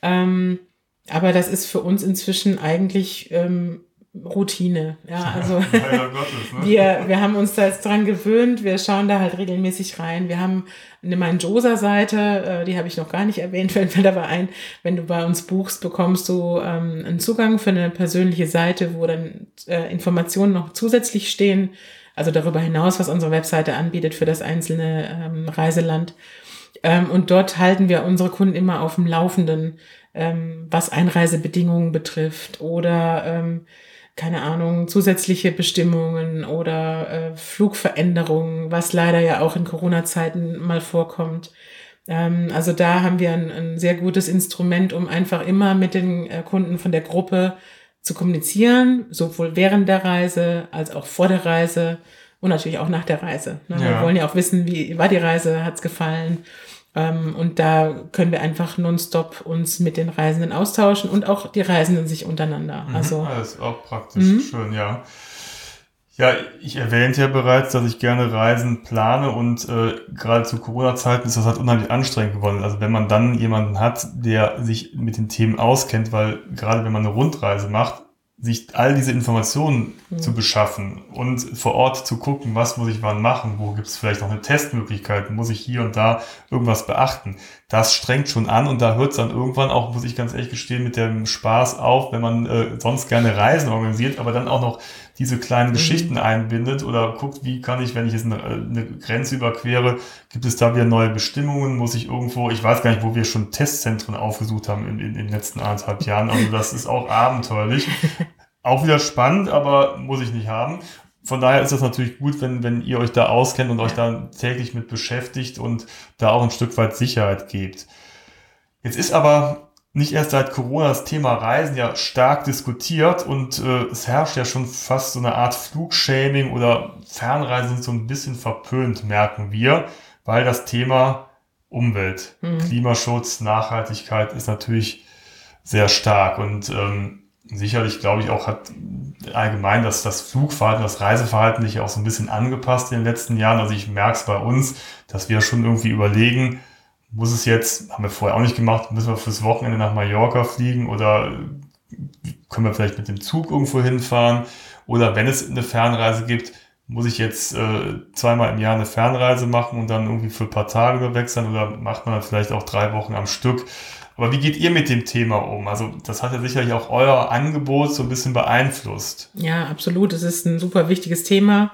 C: Ähm, aber das ist für uns inzwischen eigentlich ähm, Routine. Ja, also
A: Gottes, ne?
C: wir, wir haben uns da jetzt dran gewöhnt, wir schauen da halt regelmäßig rein. Wir haben eine Manjosa-Seite, äh, die habe ich noch gar nicht erwähnt, fällt mir dabei ein. Wenn du bei uns buchst, bekommst du ähm, einen Zugang für eine persönliche Seite, wo dann äh, Informationen noch zusätzlich stehen. Also darüber hinaus, was unsere Webseite anbietet für das einzelne ähm, Reiseland. Ähm, und dort halten wir unsere Kunden immer auf dem Laufenden, ähm, was Einreisebedingungen betrifft oder ähm, keine Ahnung, zusätzliche Bestimmungen oder äh, Flugveränderungen, was leider ja auch in Corona-Zeiten mal vorkommt. Ähm, also da haben wir ein, ein sehr gutes Instrument, um einfach immer mit den äh, Kunden von der Gruppe zu kommunizieren, sowohl während der Reise als auch vor der Reise und natürlich auch nach der Reise. Ne? Wir
A: Ja.
C: wollen ja auch wissen, wie war die Reise, hat's gefallen. Ähm, und da können wir einfach nonstop uns mit den Reisenden austauschen und auch die Reisenden sich untereinander. Also
A: Ah, das ist auch praktisch. Schön, ja. Ja, ich erwähnte ja bereits, dass ich gerne Reisen plane und äh, gerade zu Corona-Zeiten ist das halt unheimlich anstrengend geworden. Also wenn man dann jemanden hat, der sich mit den Themen auskennt, weil gerade wenn man eine Rundreise macht, sich all diese Informationen zu beschaffen und vor Ort zu gucken, was muss ich wann machen, wo gibt es vielleicht noch eine Testmöglichkeit, muss ich hier und da irgendwas beachten. Das strengt schon an und da hört es dann irgendwann auch, muss ich ganz ehrlich gestehen, mit dem Spaß auf, wenn man äh, sonst gerne Reisen organisiert, aber dann auch noch diese kleinen Geschichten einbindet oder guckt, wie kann ich, wenn ich jetzt eine, eine Grenze überquere, gibt es da wieder neue Bestimmungen, muss ich irgendwo, ich weiß gar nicht, wo wir schon Testzentren aufgesucht haben in, in, in den letzten anderthalb Jahren, also das ist auch abenteuerlich. Auch wieder spannend, aber muss ich nicht haben. Von daher ist das natürlich gut, wenn, wenn ihr euch da auskennt und euch da täglich mit beschäftigt und da auch ein Stück weit Sicherheit gebt. Jetzt ist aber nicht erst seit Corona das Thema Reisen ja stark diskutiert und äh, es herrscht ja schon fast so eine Art Flugshaming oder Fernreisen sind so ein bisschen verpönt, merken wir, weil das Thema Umwelt,
C: Mhm.
A: Klimaschutz, Nachhaltigkeit ist natürlich sehr stark und ähm, sicherlich, glaube ich, auch hat allgemein dass das Flugverhalten, das Reiseverhalten sich auch so ein bisschen angepasst in den letzten Jahren. Also ich merke es bei uns, dass wir schon irgendwie überlegen, muss es jetzt, haben wir vorher auch nicht gemacht, müssen wir fürs Wochenende nach Mallorca fliegen oder können wir vielleicht mit dem Zug irgendwo hinfahren? Oder wenn es eine Fernreise gibt, muss ich jetzt äh, zweimal im Jahr eine Fernreise machen und dann irgendwie für ein paar Tage wechseln oder macht man dann vielleicht auch drei Wochen am Stück? Aber wie geht ihr mit dem Thema um? Also das hat ja sicherlich auch euer Angebot so ein bisschen beeinflusst.
C: Ja, absolut. Es ist ein super wichtiges Thema.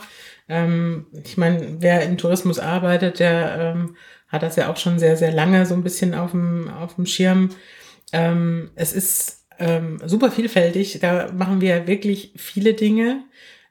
C: Ähm, ich meine, wer im Tourismus arbeitet, der ähm, hat das ja auch schon sehr, sehr lange so ein bisschen auf dem, auf dem Schirm. Ähm, es ist ähm, super vielfältig. Da machen wir wirklich viele Dinge.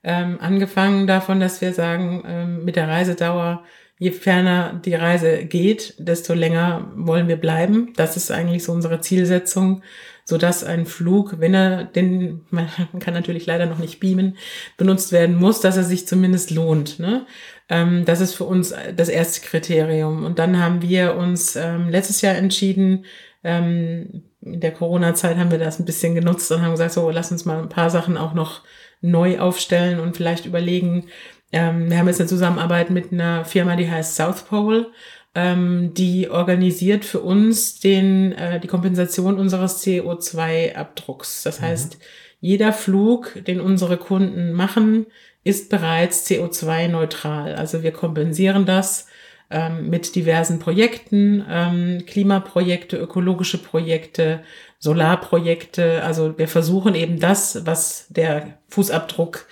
C: Ähm, angefangen davon, dass wir sagen, ähm, mit der Reisedauer, je ferner die Reise geht, desto länger wollen wir bleiben. Das ist eigentlich so unsere Zielsetzung, so dass ein Flug, wenn er den, man kann natürlich leider noch nicht beamen, benutzt werden muss, dass er sich zumindest lohnt. Ne? Ähm, das ist für uns das erste Kriterium. Und dann haben wir uns ähm, letztes Jahr entschieden, ähm, in der Corona-Zeit haben wir das ein bisschen genutzt und haben gesagt, so, lass uns mal ein paar Sachen auch noch neu aufstellen und vielleicht überlegen. Ähm, wir haben jetzt eine Zusammenarbeit mit einer Firma, die heißt South Pole. Ähm, die organisiert für uns den, äh, die Kompensation unseres CO2-Abdrucks. Das mhm. heißt, jeder Flug, den unsere Kunden machen, ist bereits CO2-neutral. Also wir kompensieren das ähm, mit diversen Projekten, ähm, Klimaprojekte, ökologische Projekte, Solarprojekte. Also wir versuchen eben das, was der Fußabdruck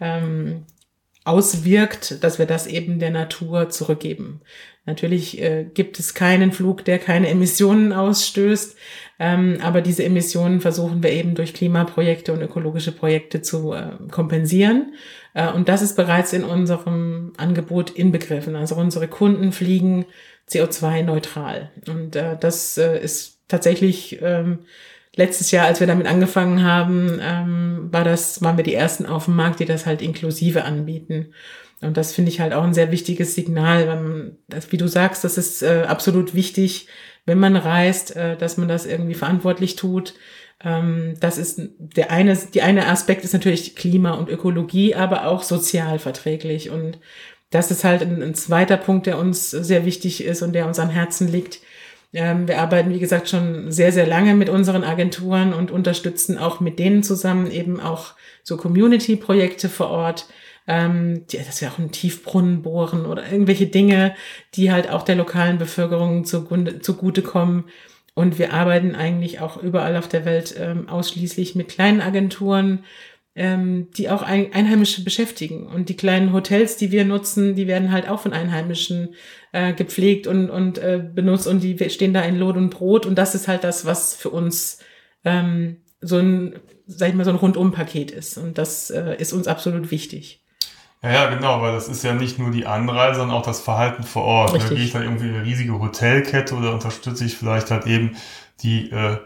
C: ähm, auswirkt, dass wir das eben der Natur zurückgeben. Natürlich äh, gibt es keinen Flug, der keine Emissionen ausstößt, ähm, aber diese Emissionen versuchen wir eben durch Klimaprojekte und ökologische Projekte zu äh, kompensieren. Äh, und das ist bereits in unserem Angebot inbegriffen. Also unsere Kunden fliegen CO2-neutral. Und äh, das äh, ist tatsächlich ähm, letztes Jahr, als wir damit angefangen haben, ähm, war das, waren wir die ersten auf dem Markt, die das halt inklusive anbieten. Und das finde ich halt auch ein sehr wichtiges Signal, weil man, das, wie du sagst, das ist äh, absolut wichtig, wenn man reist, äh, dass man das irgendwie verantwortlich tut. Ähm, das ist der eine, die eine Aspekt ist natürlich Klima und Ökologie, aber auch sozial verträglich. Und das ist halt ein, ein zweiter Punkt, der uns sehr wichtig ist und der uns am Herzen liegt. Ähm, wir arbeiten, wie gesagt, schon sehr, sehr lange mit unseren Agenturen und unterstützen auch mit denen zusammen eben auch so Community-Projekte vor Ort. Ähm, dass wir auch einen Tiefbrunnen bohren oder irgendwelche Dinge, die halt auch der lokalen Bevölkerung zugutekommen. Und wir arbeiten eigentlich auch überall auf der Welt ähm, ausschließlich mit kleinen Agenturen, ähm, die auch ein, Einheimische beschäftigen. Und die kleinen Hotels, die wir nutzen, die werden halt auch von Einheimischen äh, gepflegt und, und äh, benutzt und die stehen da in Lot und Brot. Und das ist halt das, was für uns ähm, so ein, sag ich mal, so ein Rundum-Paket ist. Und das äh, ist uns absolut wichtig.
A: Ja, ja, genau, weil das ist ja nicht nur die Anreise, sondern auch das Verhalten vor Ort. Richtig. Da gehe ich dann irgendwie in eine riesige Hotelkette oder unterstütze ich vielleicht halt eben die äh,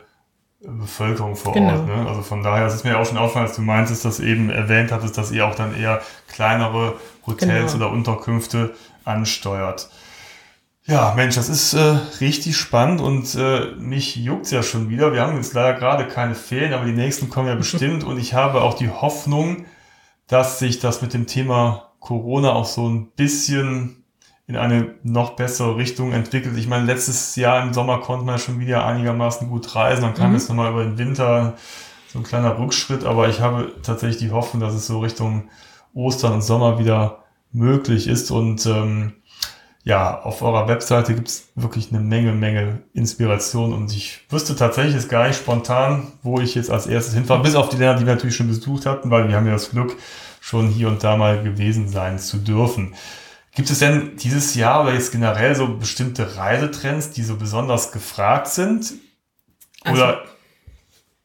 A: Bevölkerung vor genau. Ort. Ne? Also von daher, es ist mir auch schon aufgefallen, als du meintest, dass eben erwähnt hattest, dass ihr auch dann eher kleinere Hotels genau. oder Unterkünfte ansteuert. Ja, Mensch, das ist äh, richtig spannend und äh, mich juckt's ja schon wieder. Wir haben jetzt leider gerade keine Ferien, aber die nächsten kommen ja bestimmt und ich habe auch die Hoffnung, dass sich das mit dem Thema Corona auch so ein bisschen in eine noch bessere Richtung entwickelt. Ich meine, letztes Jahr im Sommer konnte man ja schon wieder einigermaßen gut reisen. Dann kam mhm. jetzt nochmal über den Winter so ein kleiner Rückschritt. Aber ich habe tatsächlich die Hoffnung, dass es so Richtung Ostern und Sommer wieder möglich ist. Und ähm, ja, auf eurer Webseite gibt es wirklich eine Menge, Menge Inspiration. Und ich wüsste tatsächlich jetzt gar nicht spontan, wo ich jetzt als erstes hinfahre. Bis auf die Länder, die wir natürlich schon besucht hatten, weil wir haben ja das Glück, schon hier und da mal gewesen sein zu dürfen. Gibt es denn dieses Jahr oder jetzt generell so bestimmte Reisetrends, die so besonders gefragt sind? Oder also,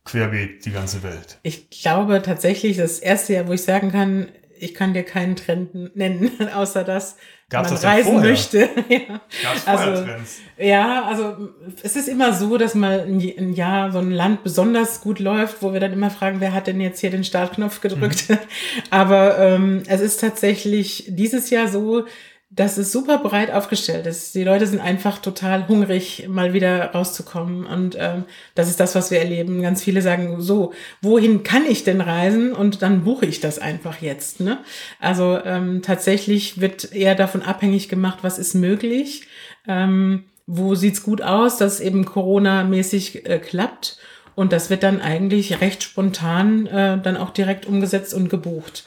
A: querbeet die ganze Welt?
C: Ich glaube tatsächlich, das erste Jahr, wo ich sagen kann, ich kann dir keinen Trend nennen, außer dass Gab's man reisen vorher? möchte. ja. Also, Trends? Ja, also es ist immer so, dass mal ein Jahr so ein Land besonders gut läuft, wo wir dann immer fragen, wer hat denn jetzt hier den Startknopf gedrückt? Mhm. Aber ähm, es ist tatsächlich dieses Jahr so, dass es super breit aufgestellt ist. Die Leute sind einfach total hungrig, mal wieder rauszukommen. Und ähm, das ist das, was wir erleben. Ganz viele sagen so, wohin kann ich denn reisen? Und dann buche ich das einfach jetzt. Ne? Also ähm, tatsächlich wird eher davon abhängig gemacht, was ist möglich. Ähm, wo sieht's gut aus, dass eben Corona-mäßig äh, klappt. Und das wird dann eigentlich recht spontan äh, dann auch direkt umgesetzt und gebucht.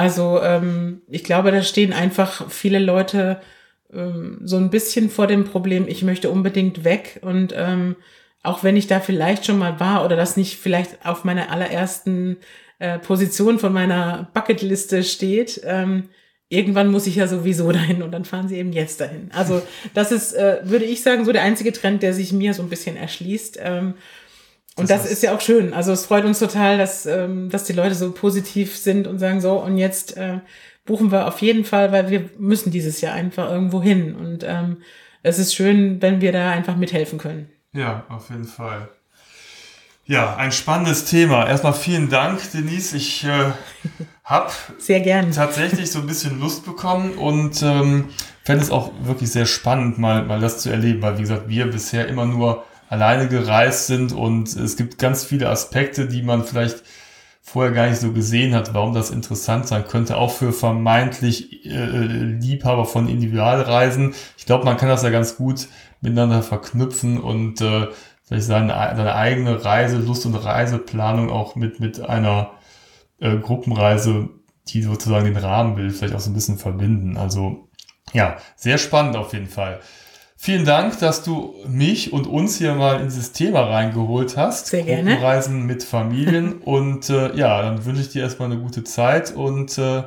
C: Also ähm, ich glaube, da stehen einfach viele Leute ähm, so ein bisschen vor dem Problem, ich möchte unbedingt weg. Und ähm, auch wenn ich da vielleicht schon mal war oder das nicht vielleicht auf meiner allerersten äh, Position von meiner Bucketliste steht, ähm, irgendwann muss ich ja sowieso dahin und dann fahren sie eben jetzt dahin. Also das ist, äh, würde ich sagen, so der einzige Trend, der sich mir so ein bisschen erschließt. Ähm, und das, das ist ja auch schön. Also es freut uns total, dass, ähm, dass die Leute so positiv sind und sagen so, und jetzt äh, buchen wir auf jeden Fall, weil wir müssen dieses Jahr einfach irgendwo hin. Und ähm, es ist schön, wenn wir da einfach mithelfen können.
A: Ja, auf jeden Fall. Ja, ein spannendes Thema. Erstmal vielen Dank, Denise. Ich äh, habe tatsächlich so ein bisschen Lust bekommen und ähm, fände es auch wirklich sehr spannend, mal, mal das zu erleben, weil wie gesagt, wir bisher immer nur alleine gereist sind und es gibt ganz viele Aspekte, die man vielleicht vorher gar nicht so gesehen hat, warum das interessant sein könnte, auch für vermeintlich äh, Liebhaber von Individualreisen. Ich glaube, man kann das ja ganz gut miteinander verknüpfen und äh, vielleicht seine, seine eigene Reiselust und Reiseplanung auch mit, mit einer äh, Gruppenreise, die sozusagen den Rahmen will, vielleicht auch so ein bisschen verbinden. Also ja, sehr spannend auf jeden Fall. Vielen Dank, dass du mich und uns hier mal in dieses Thema reingeholt hast.
C: Sehr gerne.
A: Reisen mit Familien. und äh, ja, dann wünsche ich dir erstmal eine gute Zeit und äh,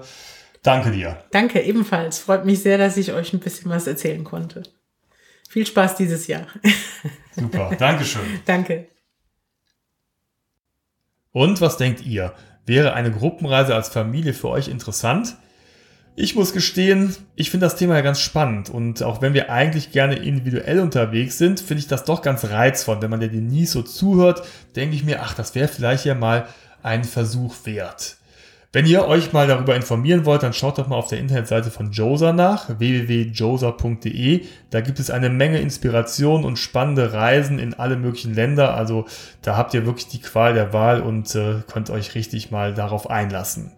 A: danke dir.
C: Danke, ebenfalls. Freut mich sehr, dass ich euch ein bisschen was erzählen konnte. Viel Spaß dieses Jahr.
A: Super, Dankeschön.
C: Danke.
A: Und was denkt ihr? Wäre eine Gruppenreise als Familie für euch interessant? Ich muss gestehen, ich finde das Thema ja ganz spannend und auch wenn wir eigentlich gerne individuell unterwegs sind, finde ich das doch ganz reizvoll. Wenn man der nie so zuhört, denke ich mir, ach, das wäre vielleicht ja mal ein Versuch wert. Wenn ihr euch mal darüber informieren wollt, dann schaut doch mal auf der Internetseite von Josa nach, www.josa.de. Da gibt es eine Menge Inspiration und spannende Reisen in alle möglichen Länder. Also da habt ihr wirklich die Qual der Wahl und äh, könnt euch richtig mal darauf einlassen.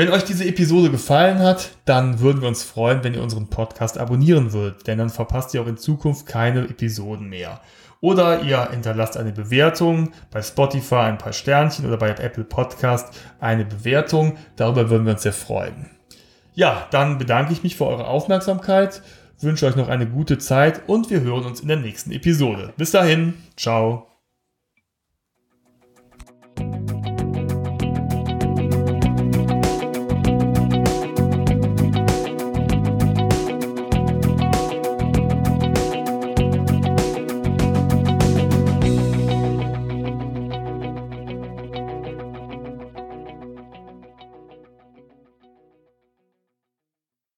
A: Wenn euch diese Episode gefallen hat, dann würden wir uns freuen, wenn ihr unseren Podcast abonnieren würdet, denn dann verpasst ihr auch in Zukunft keine Episoden mehr. Oder ihr hinterlasst eine Bewertung bei Spotify ein paar Sternchen oder bei Apple Podcast eine Bewertung. Darüber würden wir uns sehr freuen. Ja, dann bedanke ich mich für eure Aufmerksamkeit, wünsche euch noch eine gute Zeit und wir hören uns in der nächsten Episode. Bis dahin, ciao.